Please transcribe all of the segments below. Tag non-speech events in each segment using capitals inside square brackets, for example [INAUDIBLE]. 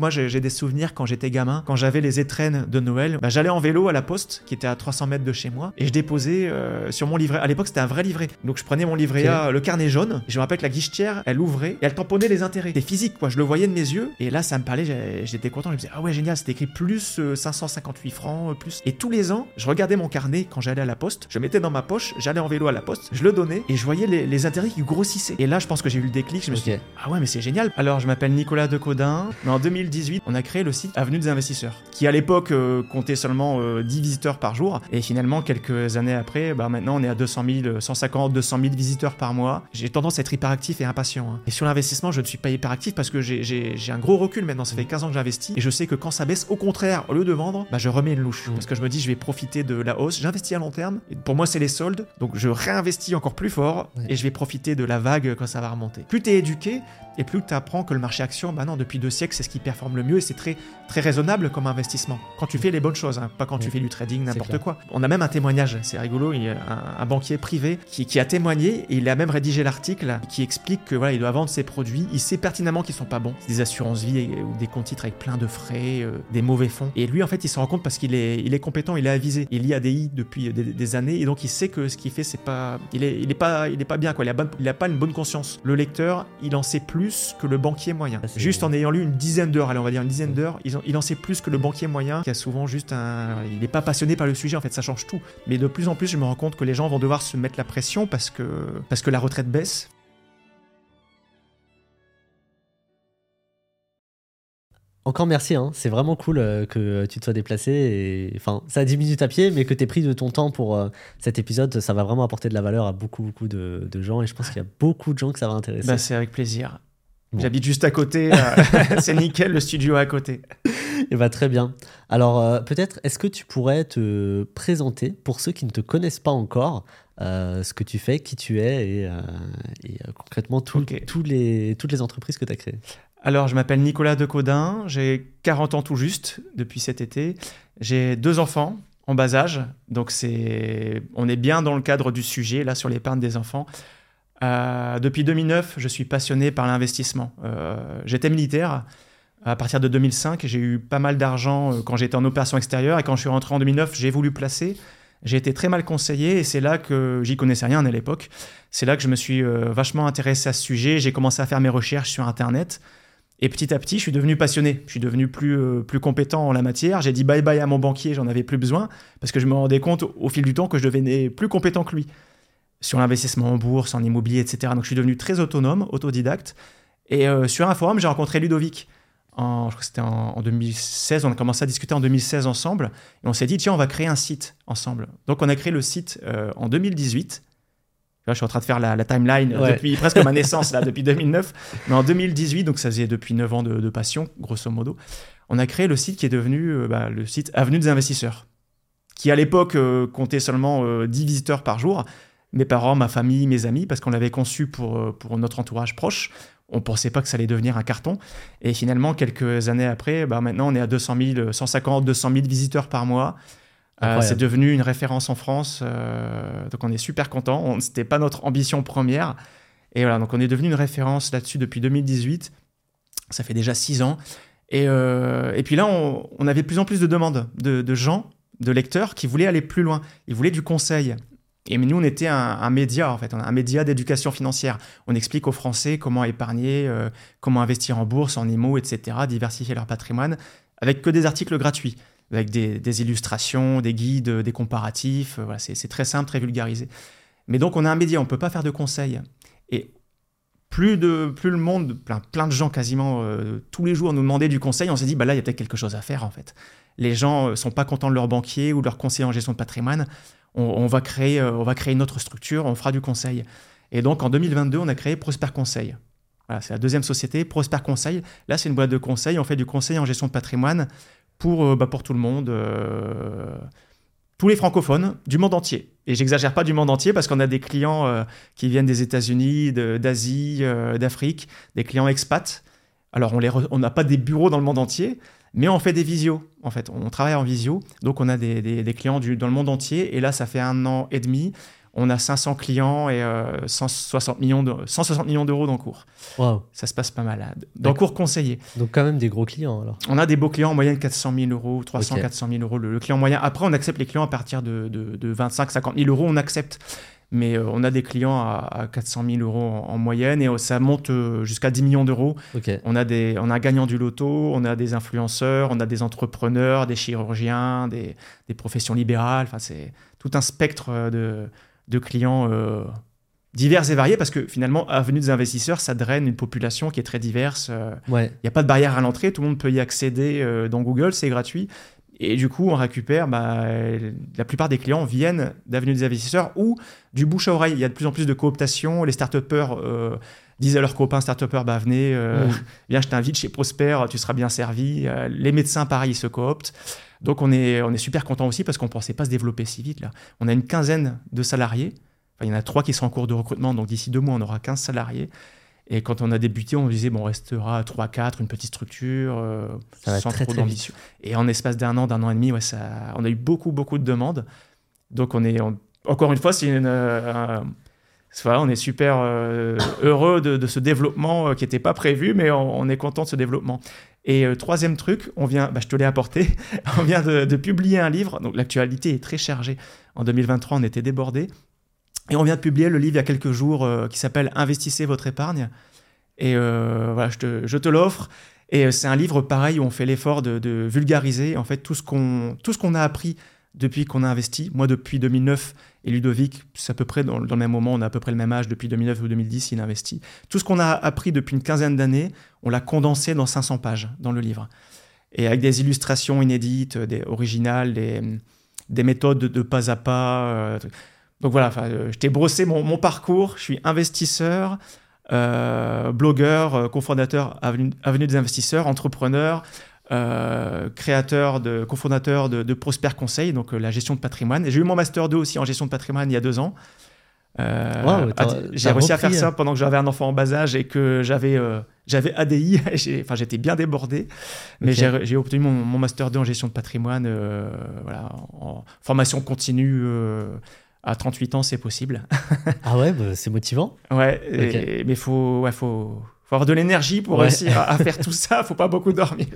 moi j'ai des souvenirs quand j'étais gamin, quand j'avais les étrennes de Noël, bah, j'allais en vélo à la poste, qui était à 300 mètres de chez moi, et je déposais euh, sur mon livret. À l'époque, c'était un vrai livret. Donc je prenais mon livret A, le carnet jaune, et je me rappelle que la guichetière, elle ouvrait, et elle tamponnait les intérêts. C'était physique, quoi. Je le voyais de mes yeux, et là, ça me parlait, j'étais content. Je me disais, ah ouais, génial, c'était écrit plus 558 euh, francs, plus. Et tous les ans, je regardais mon carnet quand j'allais à la poste, je mettais dans ma poche, j'allais en vélo à la poste, je le donnais, et je voyais les, intérêts qui grossissaient. Et là, je pense que j'ai eu le déclic, je me suis dit, ah ouais, mais c'est génial. Alors, je m'appelle Nicolas Decodin, mais en 2018, on a créé le site Avenue des investisseurs, qui à l'époque euh, comptait seulement 10 euh, visiteurs par jour, et finalement, quelques années après, bah, maintenant, on est à 200 000, 150, 200 000 visiteurs par mois. J'ai tendance à être hyperactif et impatient. Hein. Et sur l'investissement, je ne suis pas hyperactif parce que j'ai un gros recul maintenant, ça fait 15 ans que j'investis, et je sais que quand ça baisse, au contraire, au lieu de vendre, bah, je remets une louche, parce que je me dis, je vais profiter de la hausse, j'investis à long terme, et pour moi, c'est les soldes, donc je réinvestis encore plus fort, et je vais profiter de la vague quand ça va remonter. Plus tu es éduqué, et plus tu apprends que le marché action, bah non, depuis deux siècles, c'est ce qui performe le mieux et c'est très, très raisonnable comme investissement. Quand tu fais les bonnes choses, hein, pas quand tu fais du trading, n'importe quoi. On a même un témoignage, c'est rigolo, il y a un, banquier privé qui, qui, a témoigné et il a même rédigé l'article qui explique que voilà, il doit vendre ses produits, il sait pertinemment qu'ils sont pas bons. Des assurances vie ou des comptes titres avec plein de frais, euh, des mauvais fonds. Et lui, en fait, il se rend compte parce qu'il est, il est compétent, il est avisé. Il lit ADI depuis des, années et donc il sait que ce qu'il fait, c'est pas, il est, il est pas, il est pas bien quoi. Il a, il a pas une bonne conscience. Le lecteur, il en sait plus que le banquier moyen. juste en ayant lu une dizaine d'heures, allez, on va dire une dizaine d'heures, il en sait plus que le banquier moyen qui a souvent juste un. Il n'est pas passionné par le sujet, en fait, ça change tout. Mais de plus en plus, je me rends compte que les gens vont devoir se mettre la pression parce que, parce que la retraite baisse. Encore merci, hein. c'est vraiment cool euh, que tu te sois déplacé. Et... Enfin, ça a 10 minutes à pied, mais que tu aies pris de ton temps pour euh, cet épisode, ça va vraiment apporter de la valeur à beaucoup, beaucoup de, gens. Et je pense qu'il y a beaucoup de gens que ça va intéresser. Bah, c'est avec plaisir. J'habite juste à côté, euh, [LAUGHS] c'est nickel, le studio à côté. Et eh bah, ben, très bien. Alors euh, peut-être, est-ce que tu pourrais te présenter pour ceux qui ne te connaissent pas encore, euh, ce que tu fais, qui tu es et, concrètement les, toutes les entreprises que tu as créées? Alors, je m'appelle Nicolas Decodin, j'ai 40 ans tout juste depuis cet été. J'ai deux enfants en bas âge, donc c'est, on est bien dans le cadre du sujet là sur l'épargne des enfants. Euh, depuis 2009, je suis passionné par l'investissement. Euh, j'étais militaire. À partir de 2005, j'ai eu pas mal d'argent euh, quand j'étais en opération extérieure et quand je suis rentré en 2009, j'ai voulu placer. J'ai été très mal conseillé et c'est là que j'y connaissais rien à l'époque. C'est là que je me suis vachement intéressé à ce sujet. J'ai commencé à faire mes recherches sur Internet. Et petit à petit, je suis devenu passionné. Je suis devenu plus, plus compétent en la matière. J'ai dit bye bye à mon banquier, j'en avais plus besoin, parce que je me rendais compte au fil du temps que je devenais plus compétent que lui sur l'investissement en bourse, en immobilier, etc. Donc je suis devenu très autonome, autodidacte. Et euh, sur un forum, j'ai rencontré Ludovic. En, je crois que c'était en, 2016. On a commencé à discuter en 2016 ensemble. Et on s'est dit, tiens, on va créer un site ensemble. Donc on a créé le site euh, en 2018. Là, je suis en train de faire la, timeline depuis presque ma [LAUGHS] naissance, là, depuis 2009. Mais en 2018, donc ça faisait depuis 9 ans de, passion, grosso modo, on a créé le site qui est devenu euh, bah, le site Avenue des investisseurs, qui à l'époque comptait seulement 10 visiteurs par jour mes parents, ma famille, mes amis, parce qu'on l'avait conçu pour, euh, pour notre entourage proche. On ne pensait pas que ça allait devenir un carton. Et finalement, quelques années après, bah maintenant, on est à 200 000, 150, 200 000 visiteurs par mois. Euh, c'est devenu une référence en France. Euh, donc, on est super content. Ce n'était pas notre ambition première. Et voilà, donc on est devenu une référence là-dessus depuis 2018. Ça fait déjà six ans. Et, et puis là, on, on, avait de plus en plus de demandes de, de gens, de lecteurs qui voulaient aller plus loin. Ils voulaient du conseil. Et nous, on était un, média, en fait, un média d'éducation financière. On explique aux Français comment épargner, euh, comment investir en bourse, en IMO, etc., diversifier leur patrimoine, avec que des articles gratuits, avec des, illustrations, des guides, des comparatifs. Euh, voilà, c'est très simple, très vulgarisé. Mais donc, on a un média, on ne peut pas faire de conseils. Et plus, de, plus le monde, plein, plein de gens quasiment euh, tous les jours nous demandaient du conseil, on s'est dit, bah là, il y a peut-être quelque chose à faire, en fait. Les gens ne sont pas contents de leur banquier ou de leur conseiller en gestion de patrimoine on, va créer, euh, on va créer une autre structure, on fera du conseil. Et donc en 2022, on a créé Prosper Conseil. C'est la deuxième société, Prosper Conseil. Là, c'est une boîte de conseil. On fait du conseil en gestion de patrimoine pour, euh, bah, pour tout le monde, euh, tous les francophones du monde entier. Et j'exagère pas du monde entier parce qu'on a des clients qui viennent des États-Unis, d'Asie, d'Afrique, des clients expats. Alors, on n'a pas des bureaux dans le monde entier, mais on fait des visios, en fait. On travaille en visio. Donc, on a des, clients du, dans le monde entier. Et là, ça fait un an et demi. On a 500 clients et 160 millions de, 160 millions d'euros d'encours. Wow. Ça se passe pas mal. D'encours conseillé. Donc quand même des gros clients alors. On a des beaux clients en moyenne 400 000 euros, 300, 400 000 euros le, client moyen. Après, on accepte les clients à partir de, de, de 25, 50 000 euros. On accepte mais euh, on a des clients à, 400 000 euros en, moyenne et euh, ça monte euh, jusqu'à 10 millions d'euros. On, a des, on a un gagnant du loto, on a des influenceurs, on a des entrepreneurs, des chirurgiens, des, professions libérales. Enfin, c'est tout un spectre de, de clients divers et variés parce que finalement, Avenue des investisseurs, ça draine une population qui est très diverse. Il n'y a pas de barrière à l'entrée, tout le monde peut y accéder dans Google, c'est gratuit. Et du coup, on récupère, bah, la plupart des clients viennent d'Avenue des investisseurs ou du bouche à oreille. Il y a de plus en plus de cooptation. Les start-upers euh, disent à leurs copains start-upers, bah, venez, euh, viens, je t'invite chez Prosper, tu seras bien servi. Euh, les médecins, pareil, ils se cooptent. Donc, on est, on est super content aussi parce qu'on ne pensait pas se développer si vite. Là. On a une quinzaine de salariés. il y en a trois qui sont en cours de recrutement. Donc, d'ici deux mois, on aura 15 salariés. Et quand on a débuté, on disait, bon, on restera à 3-4, une petite structure, euh, sans trop d'ambition. Et en espace d'un an, d'un an et demi, ouais, ça, on a eu beaucoup, beaucoup de demandes. Donc, on est, encore une fois, c'est une. Euh, on est super euh, heureux de, ce développement qui n'était pas prévu, mais on, est content de ce développement. Et troisième truc, on vient, bah, je te l'ai apporté, [LAUGHS] on vient de, de, publier un livre. Donc l'actualité est très chargée. En 2023, on était débordé. Et on vient de publier le livre il y a quelques jours euh, qui s'appelle Investissez votre épargne. Et euh, voilà, je te, l'offre. Et euh, c'est un livre pareil où on fait l'effort de, vulgariser en fait tout ce qu'on a appris depuis qu'on a investi. Moi, depuis 2009 et Ludovic, c'est à peu près dans, le même moment, on a à peu près le même âge, depuis 2009 ou 2010, il investit. Tout ce qu'on a appris depuis une quinzaine d'années, on l'a condensé dans 500 pages dans le livre. Et avec des illustrations inédites, des originales, des méthodes de, pas à pas. Donc voilà, euh, je t'ai brossé mon, parcours. Je suis investisseur, euh, blogueur, euh, cofondateur Avenue, des investisseurs, entrepreneur, créateur, de, cofondateur de, Prosper Conseil, donc la gestion de patrimoine. J'ai eu mon master 2 aussi en gestion de patrimoine il y a deux ans. j'ai réussi à faire ça pendant que j'avais un enfant en bas âge et que j'avais j'avais ADI, [LAUGHS] enfin j'étais bien débordé, mais j'ai obtenu mon, master 2 en gestion de patrimoine, voilà, en formation continue à 38 ans, c'est possible. [LAUGHS] ah ouais, bah, c'est motivant. Ouais, mais faut, ouais, faut, faut avoir de l'énergie pour réussir à, faire [LAUGHS] tout ça. Faut pas beaucoup dormir.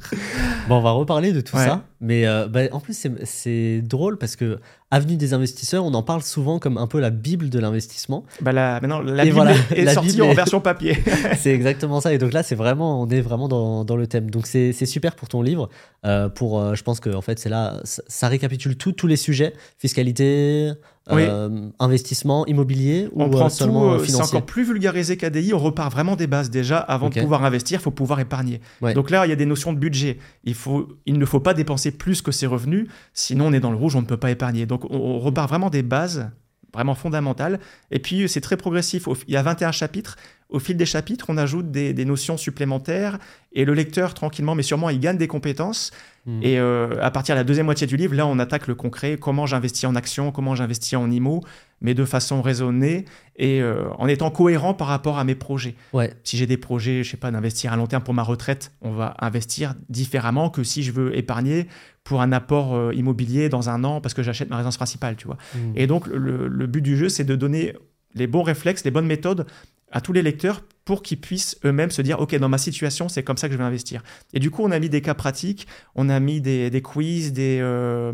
Bon, on va reparler de tout ça. Mais euh, bah, en plus, c'est drôle parce que Avenue des investisseurs, on en parle souvent comme un peu la Bible de l'investissement. Bah là, maintenant, la Bible est sortie en version papier. [LAUGHS] c'est exactement ça. Et donc là, c'est vraiment, on est vraiment dans, dans le thème. Donc c'est super pour ton livre. Euh, pour, euh, je pense que en fait, c'est là, ça, récapitule tout, tous les sujets fiscalité, euh, investissement immobilier ou on prend seulement tout, C'est encore plus vulgarisé qu'ADI. On repart vraiment des bases déjà. Avant de pouvoir investir, il faut pouvoir épargner. Donc là, il y a des notions de budget. Il, faut, il ne faut pas dépenser plus que ses revenus, sinon on est dans le rouge, on ne peut pas épargner. Donc on, repart vraiment des bases vraiment fondamentales. Et puis c'est très progressif. Il y a 21 chapitres. Au fil des chapitres, on ajoute des, notions supplémentaires et le lecteur, tranquillement mais sûrement, il gagne des compétences. Hmm. Et euh, à partir de la deuxième moitié du livre, là, on attaque le concret. Comment j'investis en actions, comment j'investis en IMO, mais de façon raisonnée et euh, en étant cohérent par rapport à mes projets. Ouais. Si j'ai des projets, je sais pas, d'investir à long terme pour ma retraite, on va investir différemment que si je veux épargner pour un apport euh, immobilier dans un an parce que j'achète ma résidence principale, tu vois. Hmm. Et donc, le, le but du jeu, c'est de donner les bons réflexes, les bonnes méthodes à tous les lecteurs pour qu'ils puissent eux-mêmes se dire, OK, dans ma situation, c'est comme ça que je vais investir. Et du coup, on a mis des cas pratiques, on a mis des, des quiz, des, euh,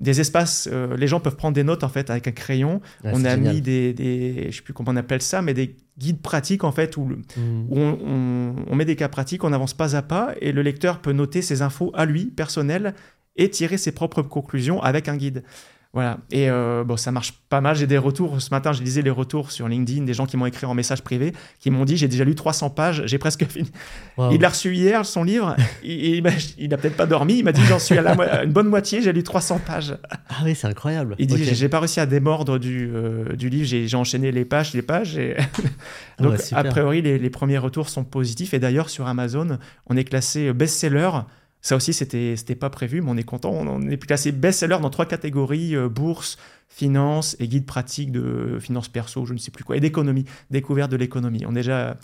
des espaces, euh, les gens peuvent prendre des notes en fait avec un crayon. Ah, on a mis des, des, je sais plus comment on appelle ça, mais des guides pratiques en fait où, mmh. on, on, met des cas pratiques, on avance pas à pas et le lecteur peut noter ses infos à lui, personnelles, et tirer ses propres conclusions avec un guide. Voilà. Et euh, bon, ça marche pas mal. J'ai des retours. Ce matin, je lisais les retours sur LinkedIn des gens qui m'ont écrit en message privé, qui m'ont dit j'ai déjà lu 300 pages, j'ai presque fini. Il l'a reçu hier, son livre. [LAUGHS] il, il, a peut-être pas dormi. Il m'a dit j'en suis à une bonne moitié, j'ai lu 300 pages. Ah oui, c'est incroyable. Il dit j'ai pas réussi à démordre du, euh, du livre, j'ai enchaîné les pages, les pages. Et... [LAUGHS] Donc, a priori, les, les premiers retours sont positifs. Et d'ailleurs, sur Amazon, on est classé best-seller ça aussi, c'était pas prévu, mais on est content. On, est classé best-seller dans trois catégories euh, bourse, finance et guide pratique de finance perso, je ne sais plus quoi, et d'économie, découverte de l'économie. On déjà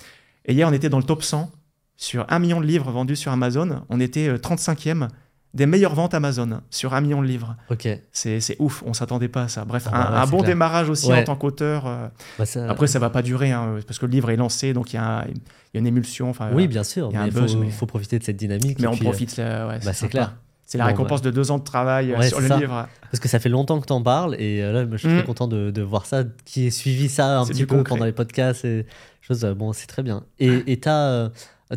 et hier, on était dans le top 100 sur un million de livres vendus sur Amazon. On était 35e. Euh, des meilleures ventes Amazon sur un million de livres. Ok. C'est ouf, on s'attendait pas à ça. Bref, Ah bah un, ouais, un c'est bon clair. démarrage aussi Ouais. en tant qu'auteur. euh, Bah, ça- Après, ça va pas durer, hein, parce que le livre est lancé, donc il y a, il y a une émulsion. Oui, euh, bien sûr. il faut, mais- faut profiter de cette dynamique. mais on puis, euh, profite. là, ouais, bah, c'est clair. C'est la Bon, récompense de deux ans de travail euh, sur le ça. livre. Parce que ça fait longtemps que tu en parles et euh, là, je suis Mm. très content de, de voir ça, qui ait suivi ça un petit peu concret. pendant les podcasts et choses. euh, Bon, c'est très bien. Et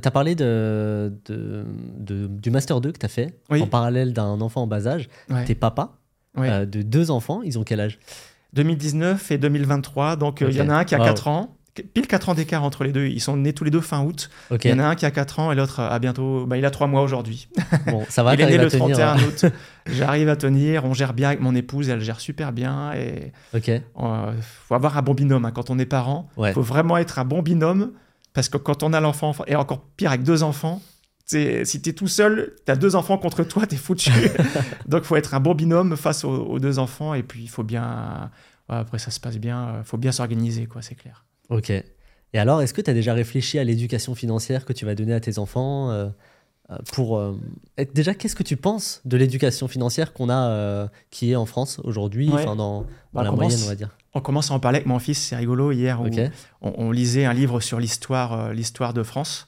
tu as, parlé de, de, de- du Master 2 que tu as fait Oui. en parallèle d'un enfant en bas âge. Ouais. T'es papa Ouais. euh, de deux enfants. Ils ont quel âge? 2019 et 2023. Donc, euh, il y en a un qui a Wow. 4 ans. Pile 4 ans d'écart entre les deux. Ils sont nés tous les deux fin août. Il y en a un qui a 4 ans et l'autre a bientôt. Bah, il a 3 mois aujourd'hui. [LAUGHS] Bon, ça va, il est né le à tenir. 31 août. J'arrive à tenir. On gère bien avec mon épouse. Elle gère super bien. Et Ok. il faut avoir un bon binôme hein. quand on est parent. Il Ouais. faut vraiment être un bon binôme. Parce que quand on a l'enfant, et encore pire avec deux enfants, si tu es tout seul, tu as deux enfants contre toi, tu es foutu. [LAUGHS] Donc il faut être un bon binôme face aux, aux deux enfants. Et puis il faut bien. ouais, après, ça se passe bien. Il faut bien s'organiser, quoi, c'est clair. Ok. Et alors, est-ce que tu as déjà réfléchi à l'éducation financière que tu vas donner à tes enfants euh, euh, pour euh, Déjà, qu'est-ce que tu penses de l'éducation financière qu'on a, euh, qui est en France aujourd'hui, Ouais. enfin dans, dans Bah, la moyenne, on va dire? On commence à en parler avec mon fils, c'est rigolo. Hier, on, on lisait un livre sur l'histoire euh, l'histoire de France.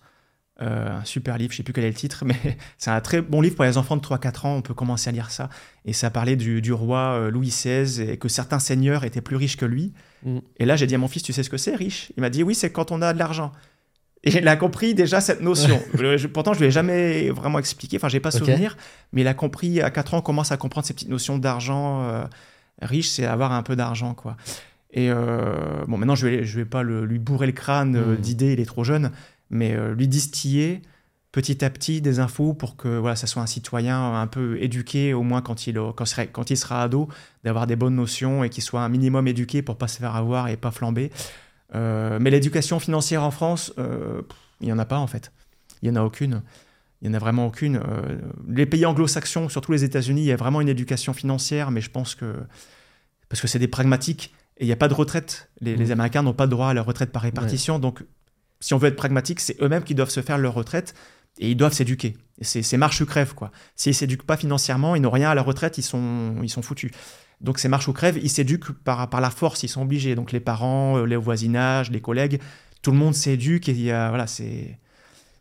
Euh, un super livre, je sais plus quel est le titre, [LAUGHS] mais c'est un très bon livre pour les enfants de 3-4 ans. On peut commencer à lire ça. Et ça parlait du, du roi euh, Louis XVI et que certains seigneurs étaient plus riches que lui. Mm. Et là, j'ai dit à mon fils, tu sais ce que c'est, riche? Il m'a dit, oui, c'est quand on a de l'argent. Et il a compris déjà cette notion. Je- pourtant, je lui ai jamais vraiment expliqué, enfin, j'ai pas souvenir, mais il a compris à 4 ans, on commence à comprendre ces petites notions d'argent. euh, riche, c'est avoir un peu d'argent, quoi. Et euh, bon, maintenant, je vais, je vais pas le- lui bourrer le crâne euh, Mm. d'idées, il est trop jeune, mais euh, lui distiller petit à petit des infos pour que voilà, ça soit un citoyen un peu éduqué, au moins quand il, quand, sera- quand il sera ado, d'avoir des bonnes notions et qu'il soit un minimum éduqué pour pas se faire avoir et pas flamber. Euh, mais l'éducation financière en France, euh, il n'y en a pas en fait. Il n'y en a aucune. Il n'y en a vraiment aucune. Euh, les pays anglo-saxons, surtout les États-Unis, il y a vraiment une éducation financière, mais je pense que. Parce que c'est des pragmatiques et il n'y a pas de retraite. Les, les Mhm. Américains n'ont pas de droit à leur retraite par répartition. Donc, si on veut être pragmatique, c'est eux-mêmes qui doivent se faire leur retraite et ils doivent s'éduquer. C'est marche ou crève, quoi. S'ils ne s'éduquent pas financièrement, ils n'ont rien à leur retraite, ils sont, ils sont foutus. Donc, c'est marche ou crève, ils s'éduquent par, par la force, ils sont obligés. Donc, les parents, euh, les voisinages, les collègues, tout le monde s'éduque et il y a, voilà, c'est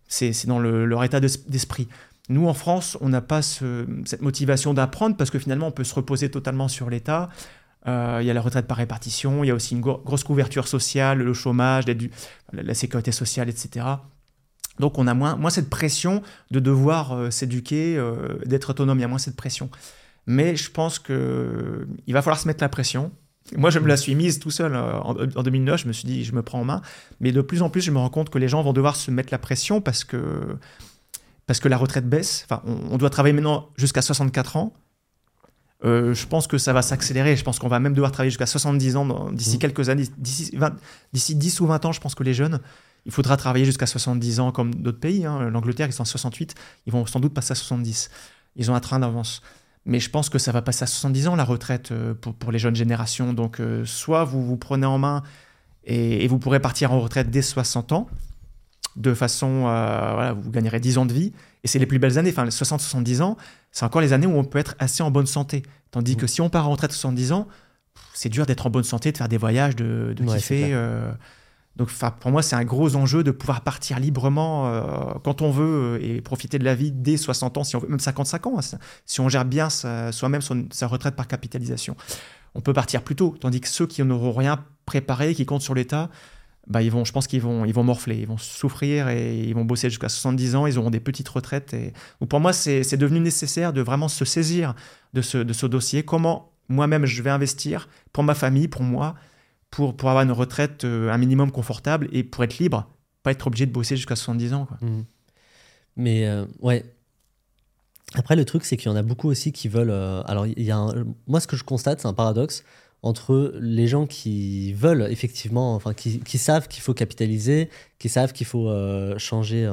c'est dans le- leur état d'es- d'esprit. Nous, en France, on n'a pas ce- cette motivation d'apprendre parce que finalement, on peut se reposer totalement sur l'État. Euh, Il y a la retraite par répartition, il y a aussi une gro- grosse couverture sociale, le chômage, la, sécurité sociale, etc. Donc, on a moins, cette pression de devoir euh, s'éduquer, euh, d'être autonome. Il y a moins cette pression. Mais je pense que il va falloir se mettre la pression. Moi, je me la suis mise tout seul euh, en, en 2009. Je me suis dit, je me prends en main. Mais de plus en plus, je me rends compte que les gens vont devoir se mettre la pression parce que, parce que la retraite baisse. Enfin, on, on doit travailler maintenant jusqu'à 64 ans. Euh, je pense que ça va s'accélérer. Je pense qu'on va même devoir travailler jusqu'à 70 ans d'ici Mhm. quelques années. D'ici 20 d'ici 10 ou 20 ans, je pense que les jeunes, il faudra travailler jusqu'à 70 ans comme d'autres pays. hein. L'Angleterre, ils sont à 68. Ils vont sans doute passer à 70. Ils ont un train d'avance. Mais je pense que ça va passer à 70 ans, la retraite, euh, pour, pour les jeunes générations. Donc, euh, soit vous vous prenez en main et, et vous pourrez partir en retraite dès 60 ans, de façon, euh, voilà, vous gagnerez 10 ans de vie, et c'est les plus belles années, enfin les 60-70 ans, c'est encore les années où on peut être assez en bonne santé. Tandis que si on part en retraite à 70 ans, c'est dur d'être en bonne santé, de faire des voyages, de, de Ouais, c'est kiffer. Donc pour moi, c'est un gros enjeu de pouvoir partir librement euh, quand on veut euh, et profiter de la vie dès 60 ans, si on veut, même 55 ans, hein, si on gère bien soi-même sa retraite par capitalisation. On peut partir plus tôt, tandis que ceux qui n'auront rien préparé, qui comptent sur l'État, bah, ils vont, je pense qu'ils vont, ils vont morfler, ils vont souffrir et ils vont bosser jusqu'à 70 ans, ils auront des petites retraites. Et... Donc pour moi, c'est devenu nécessaire de vraiment se saisir de ce dossier. Comment moi-même je vais investir pour ma famille, pour moi, pour, pour avoir une retraite euh, un minimum confortable et pour être libre, pas être obligé de bosser jusqu'à 70 ans. Quoi. Mhm. Mais euh, ouais. Après, le truc, c'est qu'il y en a beaucoup aussi qui veulent. euh, alors, il y a un- moi, ce que je constate, c'est un paradoxe entre les gens qui veulent effectivement, enfin, qui, qui savent qu'il faut capitaliser, qui savent qu'il faut euh, changer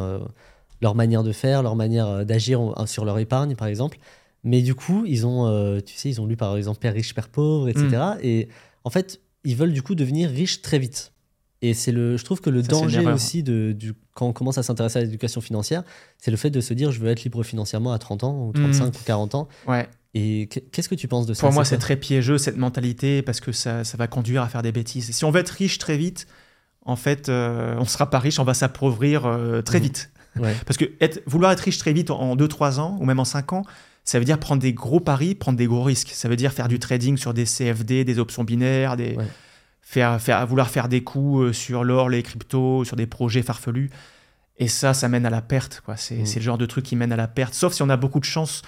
leur manière de faire, leur manière d'agir sur leur épargne, par exemple. Mais du coup, ils ont, tu sais, ils ont lu par exemple Père riche, Père pauvre, etc. Et en fait, ils veulent du coup devenir riches très vite. Et c'est le, je trouve que le danger aussi de, du, quand on commence à s'intéresser à l'éducation financière, c'est le fait de se dire je veux être libre financièrement à 30 ans ou 35 mmh. ou 40 ans. Ouais. Et qu'est-ce que tu penses de ça Pour moi, c'est très piégeux cette mentalité parce que ça, ça, va conduire à faire des bêtises. Si on veut être riche très vite, en fait, euh, on ne sera pas riche, on va s'appauvrir euh, très mmh. vite. [LAUGHS] Parce que être, vouloir être riche très vite en 2-3 ans ou même en 5 ans, ça veut dire prendre des gros paris, prendre des gros risques. Ça veut dire faire du trading sur des CFD, des options binaires, des, faire, faire, vouloir faire des coups euh, sur l'or, les cryptos, sur des projets farfelus. Et ça, ça mène à la perte. Quoi. C'est, mmh. le genre de truc qui mène à la perte. Sauf si on a beaucoup de chance.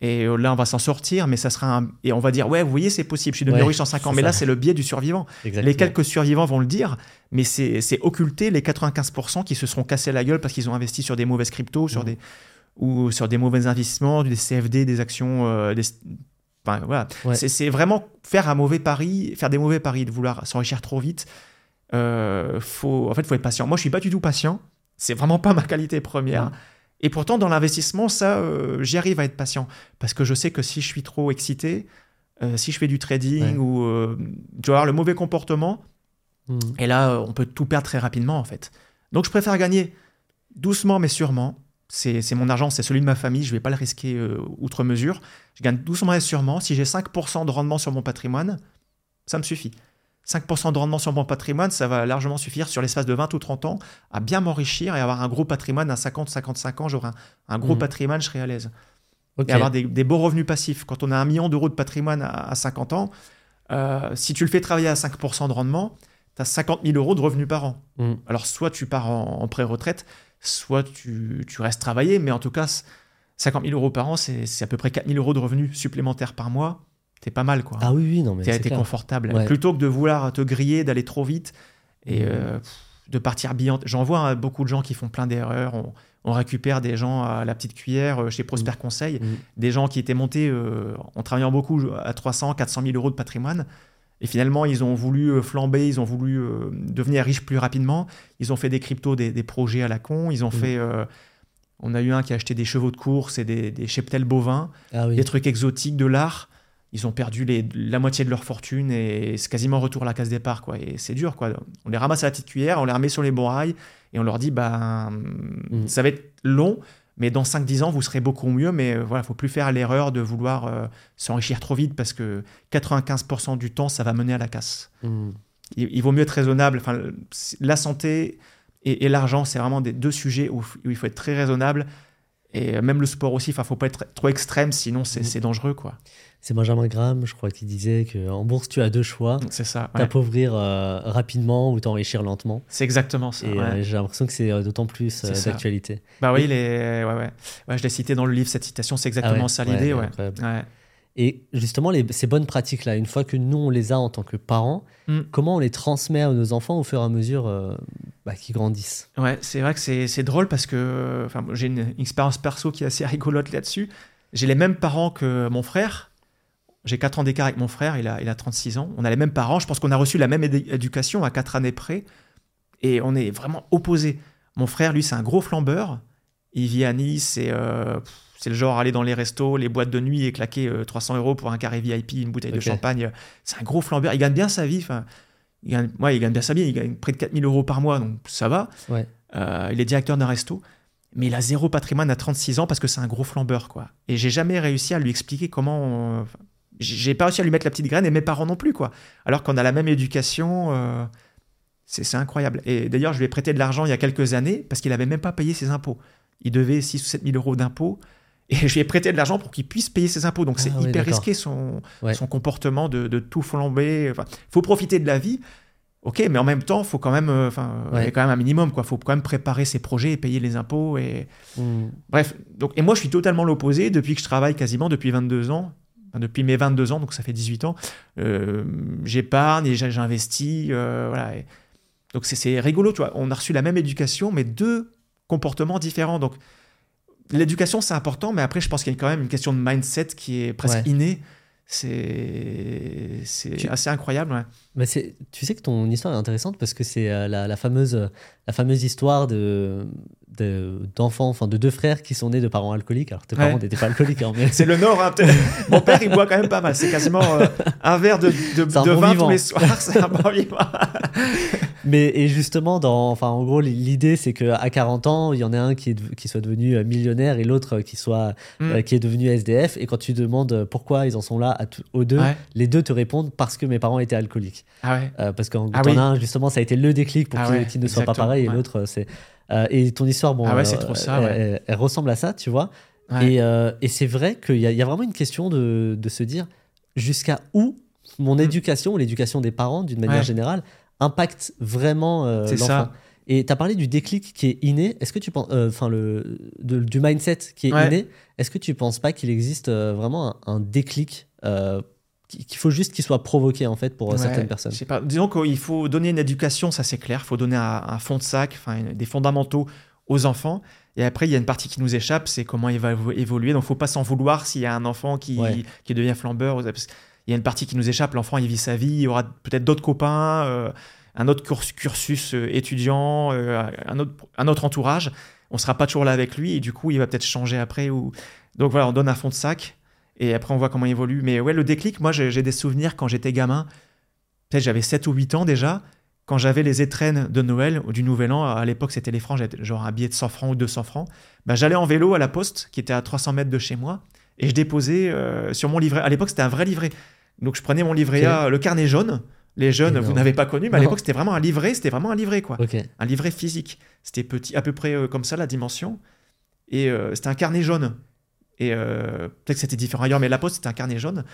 Et euh, là, on va s'en sortir, mais ça sera un... Et on va dire, ouais, vous voyez, c'est possible, je suis devenu riche en 5 ans. Mais là, c'est le biais du survivant. Les quelques survivants vont le dire, mais c'est, c'est occulter les 95% qui se seront cassés la gueule parce qu'ils ont investi sur des mauvaises cryptos, sur mmh. des ou sur des mauvais investissements, des CFD, des actions, euh, voilà. C'est vraiment faire un mauvais pari, faire des mauvais paris, de vouloir s'enrichir trop vite. Euh, faut, en fait, faut être patient. Moi, je suis pas du tout patient. C'est vraiment pas ma qualité première. Et pourtant, dans l'investissement, ça, euh, j'y arrive à être patient parce que je sais que si je suis trop excité, euh, si je fais du trading ou je vais avoir le mauvais comportement, hmm. et là, on peut tout perdre très rapidement en fait. Donc, je préfère gagner doucement mais sûrement c'est mon argent, c'est celui de ma famille, je ne vais pas le risquer euh, outre mesure. Je gagne doucement et sûrement. Si j'ai 5% de rendement sur mon patrimoine, ça me suffit. 5% de rendement sur mon patrimoine, ça va largement suffire sur l'espace de 20 ou 30 ans à bien m'enrichir et avoir un gros patrimoine à 50-55 ans. J'aurai un, gros mmh. patrimoine, je serai à l'aise. Et avoir des, beaux revenus passifs. Quand on a un million d'euros de patrimoine à, 50 ans, euh, si tu le fais travailler à 5% de rendement, tu as 50 000 euros de revenus par an. Mmh. Alors, soit tu pars en, en pré-retraite, soit tu, restes travailler, mais en tout cas, 50 000 euros par an, c'est à peu près 4 000 euros de revenus supplémentaires par mois. T'es pas mal, quoi. Ah oui, oui, non, mais. T'es confortable. Plutôt que de vouloir te griller, d'aller trop vite et euh, de partir billant. J'en vois hein, beaucoup de gens qui font plein d'erreurs. On, récupère des gens à la petite cuillère euh, chez Prosper mmh. Conseil, mmh. des gens qui étaient montés euh, en travaillant beaucoup à 300, 400 000 euros de patrimoine et finalement, ils ont voulu euh, flamber, ils ont voulu euh, devenir riches plus rapidement. Ils ont fait des cryptos, des, projets à la con. Ils ont mmh. fait. Euh, on a eu un qui a acheté des chevaux de course et des, des cheptels bovins, ah des trucs exotiques, de l'art. Ils ont perdu les, la moitié de leur fortune et c'est quasiment retour à la case départ. Quoi. Et c'est dur. Quoi. On les ramasse à la petite cuillère, on les remet sur les bons rails et on leur dit bah, ça va être long, mais dans 5-10 ans, vous serez beaucoup mieux. Mais euh, voilà, faut plus faire l'erreur de vouloir euh, s'enrichir trop vite parce que 95% du temps, ça va mener à la casse. Hmm. Il, vaut mieux être raisonnable. Enfin, la santé et, l'argent, c'est vraiment des deux sujets où, il faut être très raisonnable. Et même le sport aussi, il ne faut pas être trop extrême, sinon c'est dangereux. quoi. C'est Benjamin Graham, je crois, qui disait qu'en bourse, tu as deux choix. C'est ça. T'appauvrir euh, rapidement ou t'enrichir lentement. C'est exactement ça. Et euh, j'ai l'impression que c'est euh, d'autant plus d'actualité. Bah oui, les... ouais, ouais. ouais, je l'ai cité dans le livre, cette citation, c'est exactement ah ça l'idée. Ouais, Et justement, les, ces bonnes pratiques-là, une fois que nous, on les a en tant que parents, hmm. comment on les transmet à nos enfants au fur et à mesure bah, qu'ils grandissent Ouais, c'est vrai que c'est drôle parce que j'ai une expérience perso qui est assez [LAUGHS] rigolote là-dessus. J'ai les mêmes parents que mon frère, j'ai 4 ans d'écart avec mon frère, il a, il a 36 ans. On a les mêmes parents, je pense qu'on a reçu la même éducation à 4 années près. Et on est vraiment opposés. Mon frère, lui, c'est un gros flambeur. Il vit à Nice et euh, c'est le genre aller dans les restos, les boîtes de nuit et claquer 300 euh, euros pour un carré VIP, une bouteille de champagne. C'est un gros flambeur. Il gagne bien sa vie. Enfin, il gagne, il gagne bien sa vie. Il gagne près de 4000 euros par mois, donc ça va. Euh, il est directeur d'un resto. Mais il a zéro patrimoine à 36 ans parce que c'est un gros flambeur. quoi. Et j'ai jamais réussi à lui expliquer comment j'ai pas réussi à lui mettre la petite graine et mes parents non plus, quoi. Alors qu'on a la même éducation, euh, c'est incroyable. Et d'ailleurs, je lui ai prêté de l'argent il y a quelques années parce qu'il avait même pas payé ses impôts. Il devait 6 ou 7 000 euros d'impôts et je lui ai prêté de l'argent pour qu'il puisse payer ses impôts. Donc c'est ah hyper risqué son, son comportement de, de tout flamber. Enfin, faut profiter de la vie. Ok, mais en même temps, faut quand même, euh, enfin, il y a quand même un minimum, quoi. Faut quand même préparer ses projets et payer les impôts et hmm. bref. Donc, et moi, je suis totalement l'opposé depuis que je travaille quasiment depuis 22 ans depuis mes 22 ans, donc ça fait 18 ans, euh, j'épargne et j'investis. Euh, voilà. donc c'est rigolo, tu vois. On a reçu la même éducation, mais deux comportements différents. Donc l'éducation, c'est important, mais après, je pense qu'il y a quand même une question de mindset qui est presque innée. C'est assez incroyable. Mais tu sais que ton histoire est intéressante parce que c'est euh, la, fameuse, la fameuse histoire de, d'enfants, enfin de deux frères qui sont nés de parents alcooliques. Alors tes parents n'étaient pas alcooliques. Hein, mais... [LAUGHS] C'est le Nord. Hein, Mon père, il boit quand même pas mal. C'est quasiment euh, un verre de, de, de vin tous les soirs. [LAUGHS] C'est un bon vivant. mais et justement, dans, enfin, en gros, l'idée, c'est qu'à 40 ans, il y en a un qui, est, qui soit devenu euh, millionnaire et l'autre qui, soit, mm. qui est devenu SDF. Et quand tu demandes pourquoi ils en sont là à aux deux, les deux te répondent parce que mes parents étaient alcooliques. Ah ouais. parce qu'en ah un, justement, ça a été le déclic pour ah qu'ils ne soient pas pareils et l'autre, c'est euh, et ton histoire, bon, ah ouais, c'est trop ça, elle, ressemble à ça, tu vois. Et, euh, et c'est vrai qu'il y, y, a vraiment une question de, de se dire jusqu'à où mon mm. éducation, ou l'éducation des parents d'une manière générale, impacte vraiment euh, l'enfant. Et tu as parlé du déclic qui est inné. Est-ce que tu penses, enfin le du mindset qui est inné, est-ce que tu penses pas qu'il existe vraiment un, un déclic qu'il faut juste qu'il soit provoqué en fait pour certaines personnes. Pas. Disons qu'il faut donner une éducation, ça c'est clair. Il faut donner un, fond de sac, enfin des fondamentaux aux enfants. Et après, il y a une partie qui nous échappe, c'est comment il va évoluer. Donc, il faut pas s'en vouloir s'il y a un enfant qui, qui devient flambeur. Il y a une partie qui nous échappe. L'enfant, il vit sa vie. Il y aura peut-être d'autres copains, euh, un autre cursus euh, étudiant, euh, un, autre, un autre entourage. On sera pas toujours là avec lui et du coup, il va peut-être changer après. Ou... Donc voilà, on donne un fond de sac. Et après, on voit comment il évolue. Mais ouais, le déclic, moi, j'ai des souvenirs quand j'étais gamin. Peut-être j'avais 7 ou 8 ans déjà. Quand j'avais les étrennes de Noël ou du Nouvel An, à l'époque, c'était les francs, j'avais genre un billet de 100 francs ou 200 francs. Bah, j'allais en vélo à la poste, qui était à 300 mètres de chez moi, et je déposais euh, sur mon livret. À l'époque, c'était un vrai livret. Donc, je prenais mon livret A, le carnet jaune. Les jeunes, vous n'avez pas connu, mais à l'époque, c'était vraiment un livret. C'était vraiment un livret, quoi. Un livret physique. C'était petit, à peu près euh, comme ça, la dimension. Et euh, c'était un carnet jaune. Et euh, peut-être que c'était différent ailleurs, mais la poste, c'était un carnet jaune.